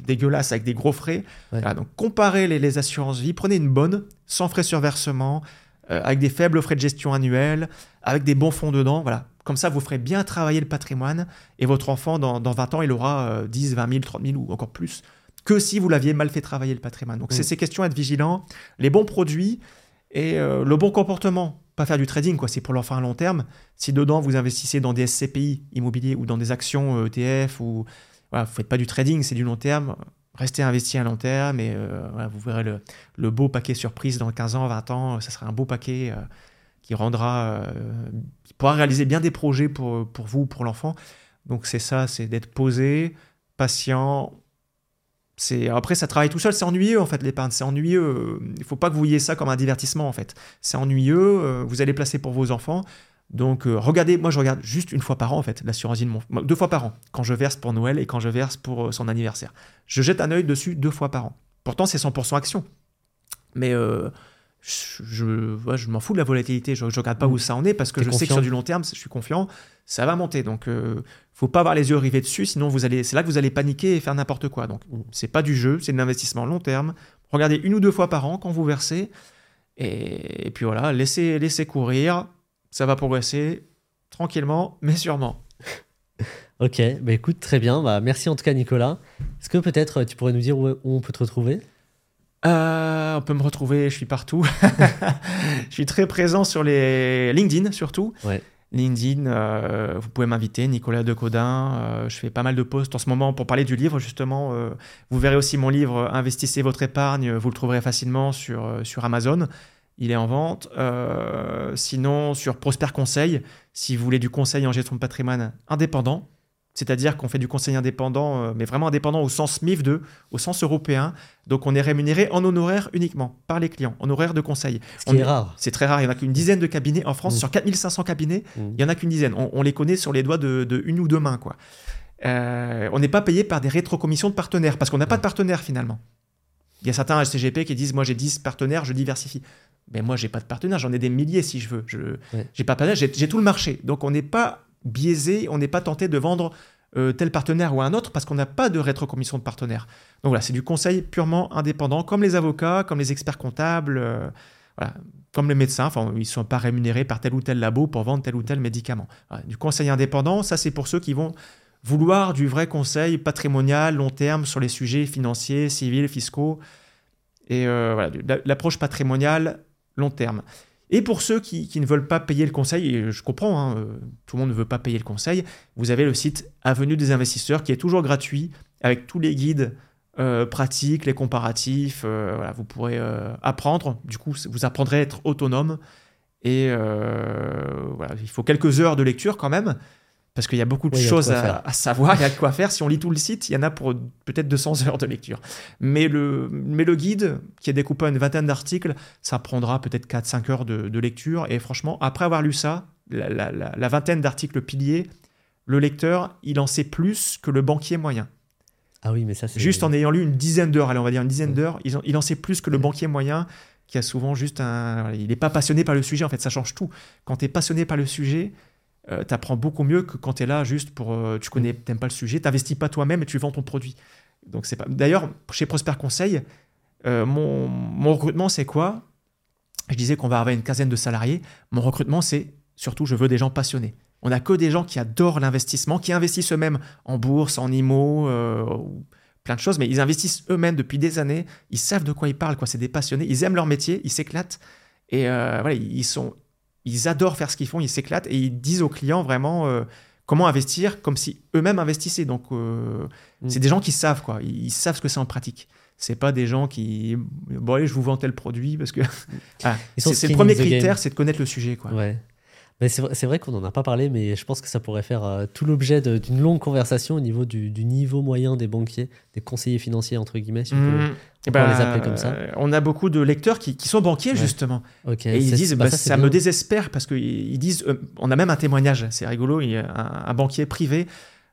dégueulasses avec des gros frais. donc, comparez les, assurances vie, prenez une bonne, sans frais sur versement, euh, avec des faibles frais de gestion annuels, avec des bons fonds dedans. Voilà. Comme ça, vous ferez bien travailler le patrimoine, et votre enfant, dans, dans 20 ans, il aura 10, 20 000, 30 000 ou encore plus que si vous l'aviez mal fait travailler le patrimoine. Donc, c'est mm. ces questions, être vigilant, les bons produits et euh, le bon comportement. Pas faire du trading, quoi. C'est pour l'enfant à long terme. Si dedans vous investissez dans des SCPI immobiliers ou dans des actions ETF ou voilà, vous faites pas du trading, c'est du long terme. Restez investi à long terme et euh, vous verrez le, beau paquet surprise dans 15 ans, 20 ans. Ça sera un beau paquet euh, qui rendra, qui pourra réaliser bien des projets pour, pour vous, pour l'enfant. Donc c'est ça, c'est d'être posé, patient, après ça travaille tout seul, c'est ennuyeux en fait l'épargne, c'est ennuyeux. Il faut pas que vous voyez ça comme un divertissement en fait. C'est ennuyeux, euh, vous allez placer pour vos enfants. Donc euh, regardez, moi je regarde juste une fois par an en fait l'assurance vie de mon deux fois par an quand je verse pour Noël et quand je verse pour euh, son anniversaire. Je jette un œil dessus deux fois par an. Pourtant c'est 100% action. Mais je, je, m'en fous de la volatilité, je, ne regarde pas où ça en est parce que je sais que sur du long terme, je suis confiant, ça va monter. Donc, euh, faut pas avoir les yeux rivés dessus, sinon vous allez, c'est là que vous allez paniquer et faire n'importe quoi. Donc, mm. c'est pas du jeu, c'est de l'investissement long terme. Regardez une ou deux fois par an quand vous versez, et, puis voilà, laissez, laissez courir, ça va progresser tranquillement, [LAUGHS] mais sûrement. Ok, bah écoute, très bien. Bah, merci en tout cas, Nicolas. Est-ce que peut-être tu pourrais nous dire où, on peut te retrouver? Euh, on peut me retrouver, je suis partout. [LAUGHS] je suis très présent sur les LinkedIn surtout. Ouais. LinkedIn, euh, vous pouvez m'inviter, Nicolas Decodin. Euh, je fais pas mal de posts en ce moment pour parler du livre, justement. Euh, vous verrez aussi mon livre Investissez votre épargne. Vous le trouverez facilement sur, sur Amazon. Il est en vente. sinon, sur Prosper Conseil, si vous voulez du conseil en gestion de patrimoine indépendant, c'est-à-dire qu'on fait du conseil indépendant, euh, mais vraiment indépendant au sens MIF 2, au sens européen. Donc on est rémunéré en honoraire uniquement par les clients, en honoraire de conseil. Ce qui est rare. C'est très rare. Il n'y en a qu'une dizaine de cabinets en France. Mmh. Sur 4500 cabinets, mmh. il n'y en a qu'une dizaine. On, les connaît sur les doigts de, une ou deux mains. Quoi. Euh, on n'est pas payé par des rétrocommissions de partenaires parce qu'on n'a pas de partenaires finalement. Il y a certains HCGP qui disent Moi j'ai 10 partenaires, je diversifie. Mais moi j'ai pas de partenaires, j'en ai des milliers si je veux. Je n'ai pas de j'ai tout le marché. Donc on n'est pas biaisé, on n'est pas tenté de vendre euh, tel partenaire ou un autre parce qu'on n'a pas de rétrocommission de partenaire. Donc voilà, c'est du conseil purement indépendant, comme les avocats, comme les experts comptables, euh, voilà, comme les médecins. Enfin, ils ne sont pas rémunérés par tel ou tel labo pour vendre tel ou tel médicament. du conseil indépendant, ça c'est pour ceux qui vont vouloir du vrai conseil patrimonial, long terme sur les sujets financiers, civils, fiscaux. Et euh, voilà, l'approche patrimoniale long terme. Et pour ceux qui, ne veulent pas payer le conseil, et je comprends, hein, euh, tout le monde ne veut pas payer le conseil, vous avez le site Avenue des investisseurs qui est toujours gratuit avec tous les guides euh, pratiques, les comparatifs. Euh, vous pourrez apprendre. Du coup, vous apprendrez à être autonome. Et voilà, il faut quelques heures de lecture quand même parce qu'il y a beaucoup de choses à, savoir, il y a de quoi faire. Si on lit tout le site, il y en a pour peut-être 200 heures de lecture. Mais le, mais le guide, qui est découpé en une vingtaine d'articles, ça prendra peut-être 4-5 heures de, lecture. Et franchement, après avoir lu ça, la, vingtaine d'articles piliers, le lecteur, il en sait plus que le banquier moyen. Ah oui, mais ça c'est... Juste en ayant lu une dizaine d'heures, allez, on va dire une dizaine d'heures, il, il, en sait plus que le banquier moyen qui a souvent juste un... Il n'est pas passionné par le sujet, en fait, ça change tout. Quand tu es passionné par le sujet, euh, tu apprends beaucoup mieux que quand tu es là juste pour. Euh, tu connais, t'aimes pas le sujet, tu n'investis pas toi-même et tu vends ton produit. Donc c'est pas. D'ailleurs, chez Prosper Conseil, euh, mon, mon, recrutement, c'est quoi? Je disais qu'on va avoir une quinzaine de salariés. Mon recrutement, c'est surtout, je veux des gens passionnés. On n'a que des gens qui adorent l'investissement, qui investissent eux-mêmes en bourse, en IMO, plein de choses, mais ils investissent eux-mêmes depuis des années. Ils savent de quoi ils parlent, quoi. C'est des passionnés. Ils aiment leur métier, ils s'éclatent. Et voilà, ils sont ils adorent faire ce qu'ils font, ils s'éclatent et ils disent aux clients vraiment euh, comment investir comme si eux-mêmes investissaient. Donc, euh, mm. c'est des gens qui savent, quoi. Ils savent ce que c'est en pratique. C'est pas des gens qui. Bon, allez, je vous vends tel produit parce que. [LAUGHS] Ah, c'est le premier critère, c'est de connaître le sujet, quoi. Ouais c'est vrai, qu'on n'en a pas parlé, mais je pense que ça pourrait faire euh, tout l'objet d'une longue conversation au niveau du, niveau moyen des banquiers, des conseillers financiers, entre guillemets, si on peut, mmh. eh ben, les appeler comme ça. Euh, on a beaucoup de lecteurs qui, sont banquiers, justement. et ils disent, bah, bah, ça, me désespère, parce qu'ils disent, euh, on a même un témoignage, c'est rigolo, il y a un, banquier privé,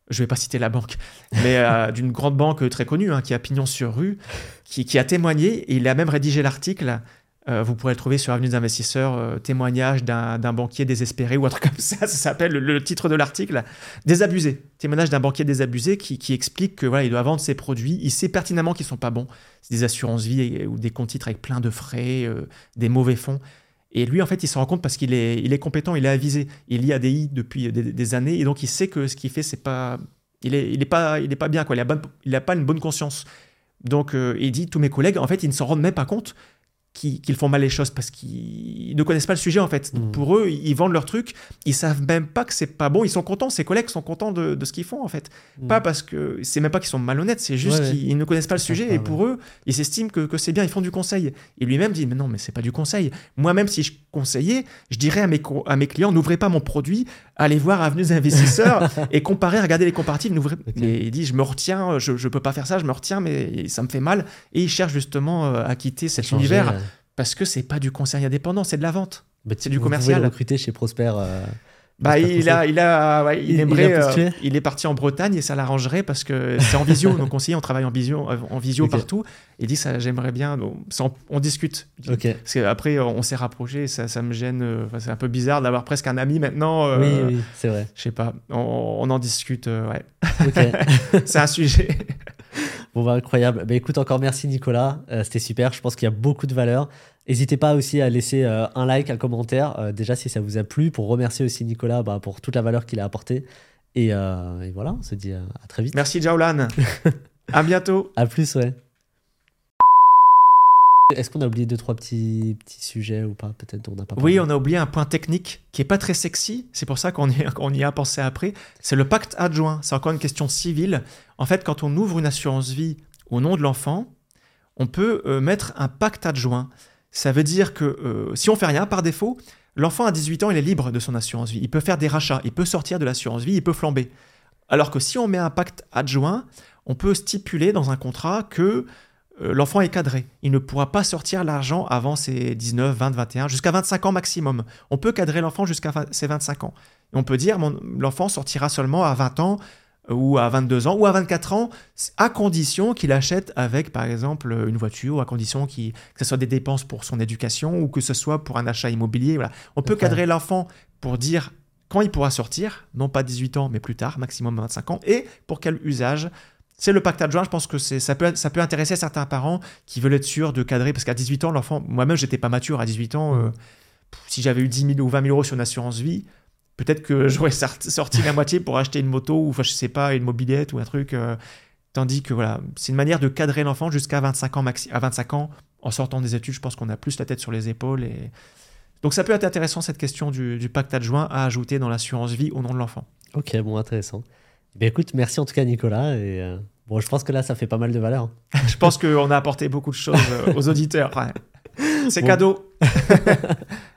je ne vais pas citer la banque, [LAUGHS] mais d'une grande banque très connue, hein, qui a pignon sur rue, qui, qui, a témoigné, et il a même rédigé l'article euh, vous pourrez le trouver sur Avenue des investisseurs, euh, témoignage d'un banquier désespéré ou un truc comme ça. [LAUGHS] Ça s'appelle le, titre de l'article. Désabusé. Témoignage d'un banquier désabusé qui, explique que voilà, il doit vendre ses produits. Il sait pertinemment qu'ils sont pas bons. C'est des assurances vie ou des comptes titres avec plein de frais, euh, des mauvais fonds. Et lui, en fait, il s'en rend compte parce qu'il est, compétent, il est avisé. Il lit ADI depuis des, années et donc il sait que ce qu'il fait, c'est pas. Il est, pas, pas bien quoi. Il n'a pas une bonne conscience. Donc, il dit tous mes collègues, en fait, ils ne s'en rendent même pas compte qu'ils font mal les choses parce qu'ils ne connaissent pas le sujet en fait. Mm. Pour eux, ils vendent leur truc, ils savent même pas que c'est pas bon, ils sont contents, ses collègues sont contents de, ce qu'ils font en fait. Mm. Pas parce que c'est même pas qu'ils sont malhonnêtes, c'est juste qu'ils ne connaissent pas le sujet et pour eux, ils s'estiment que, c'est bien, ils font du conseil. Et lui-même dit mais non, mais c'est pas du conseil. Moi-même, si je conseillais, je dirais à mes, à mes clients n'ouvrez pas mon produit, allez voir Avenue investisseurs [LAUGHS] et comparer, regardez les comparatifs. Et il dit je me retiens, je, je peux pas faire ça, je me retiens, mais ça me fait mal. Et il cherche justement euh, à quitter cet univers parce que c'est pas du conseil indépendant, c'est de la vente. Bah, c'est du commercial. Vous recruter chez Prosper. Euh, bah, il, a, il, a, il, aimerait, euh, il, est parti en Bretagne et ça l'arrangerait parce que c'est en visio. [LAUGHS] nos conseillers, on travaille en visio, euh, en visio partout. Il dit ça, j'aimerais bien. on, discute. Parce qu'après, on s'est rapproché. Ça, ça me gêne. c'est un peu bizarre d'avoir presque un ami maintenant. oui, oui, c'est vrai. Je sais pas. On, en discute. ouais. [LAUGHS] c'est un sujet. Bon, bah, incroyable. Bah, écoute, encore merci Nicolas. Euh, c'était super. Je pense qu'il y a beaucoup de valeur. N'hésitez pas aussi à laisser euh, un like, un commentaire, euh, déjà si ça vous a plu, pour remercier aussi Nicolas bah, pour toute la valeur qu'il a apportée. Et, et, voilà, on se dit à très vite. Merci Jaolan. [LAUGHS] à bientôt. À plus, ouais. Est-ce qu'on a oublié deux, trois petits, petits sujets ou pas? Peut-être on n'a pas Oui, on a oublié un point technique qui est pas très sexy. C'est pour ça qu'on y, y, a pensé après. C'est le pacte adjoint. C'est encore une question civile. En fait, quand on ouvre une assurance vie au nom de l'enfant, on peut euh, mettre un pacte adjoint. Ça veut dire que euh, si on fait rien par défaut, l'enfant à 18 ans, il est libre de son assurance vie. Il peut faire des rachats, il peut sortir de l'assurance vie, il peut flamber. Alors que si on met un pacte adjoint, on peut stipuler dans un contrat que l'enfant est cadré. Il ne pourra pas sortir l'argent avant ses 19, 20, 21, jusqu'à 25 ans maximum. On peut cadrer l'enfant jusqu'à ses 25 ans. Et on peut dire l'enfant sortira seulement à 20 ans euh, ou à 22 ans ou à 24 ans, à condition qu'il achète avec, par exemple, une voiture, à condition que ce soit des dépenses pour son éducation ou que ce soit pour un achat immobilier. Voilà. On peut cadrer l'enfant pour dire quand il pourra sortir, non pas 18 ans, mais plus tard, maximum 25 ans, et pour quel usage c'est le pacte adjoint, je pense que ça peut, ça peut intéresser certains parents qui veulent être sûrs de cadrer, parce qu'à 18 ans, l'enfant, moi-même, j'étais pas mature à 18 ans. Euh, si j'avais eu 10 000 ou 20 000 euros sur une assurance vie, peut-être que [LAUGHS] j'aurais sorti la moitié pour acheter une moto ou, je sais pas, une mobilette ou un truc. Euh, tandis que voilà, c'est une manière de cadrer l'enfant jusqu'à 25 ans, maxi à 25 ans. En sortant des études, je pense qu'on a plus la tête sur les épaules. Et... Donc ça peut être intéressant, cette question du, du pacte adjoint à ajouter dans l'assurance vie au nom de l'enfant. Ok, bon, intéressant. Ben écoute, merci en tout cas Nicolas. Et euh, bon, je pense que là, ça fait pas mal de valeur. Hein. [LAUGHS] je pense qu'on a apporté beaucoup de choses euh, aux auditeurs. C'est cadeau. [LAUGHS]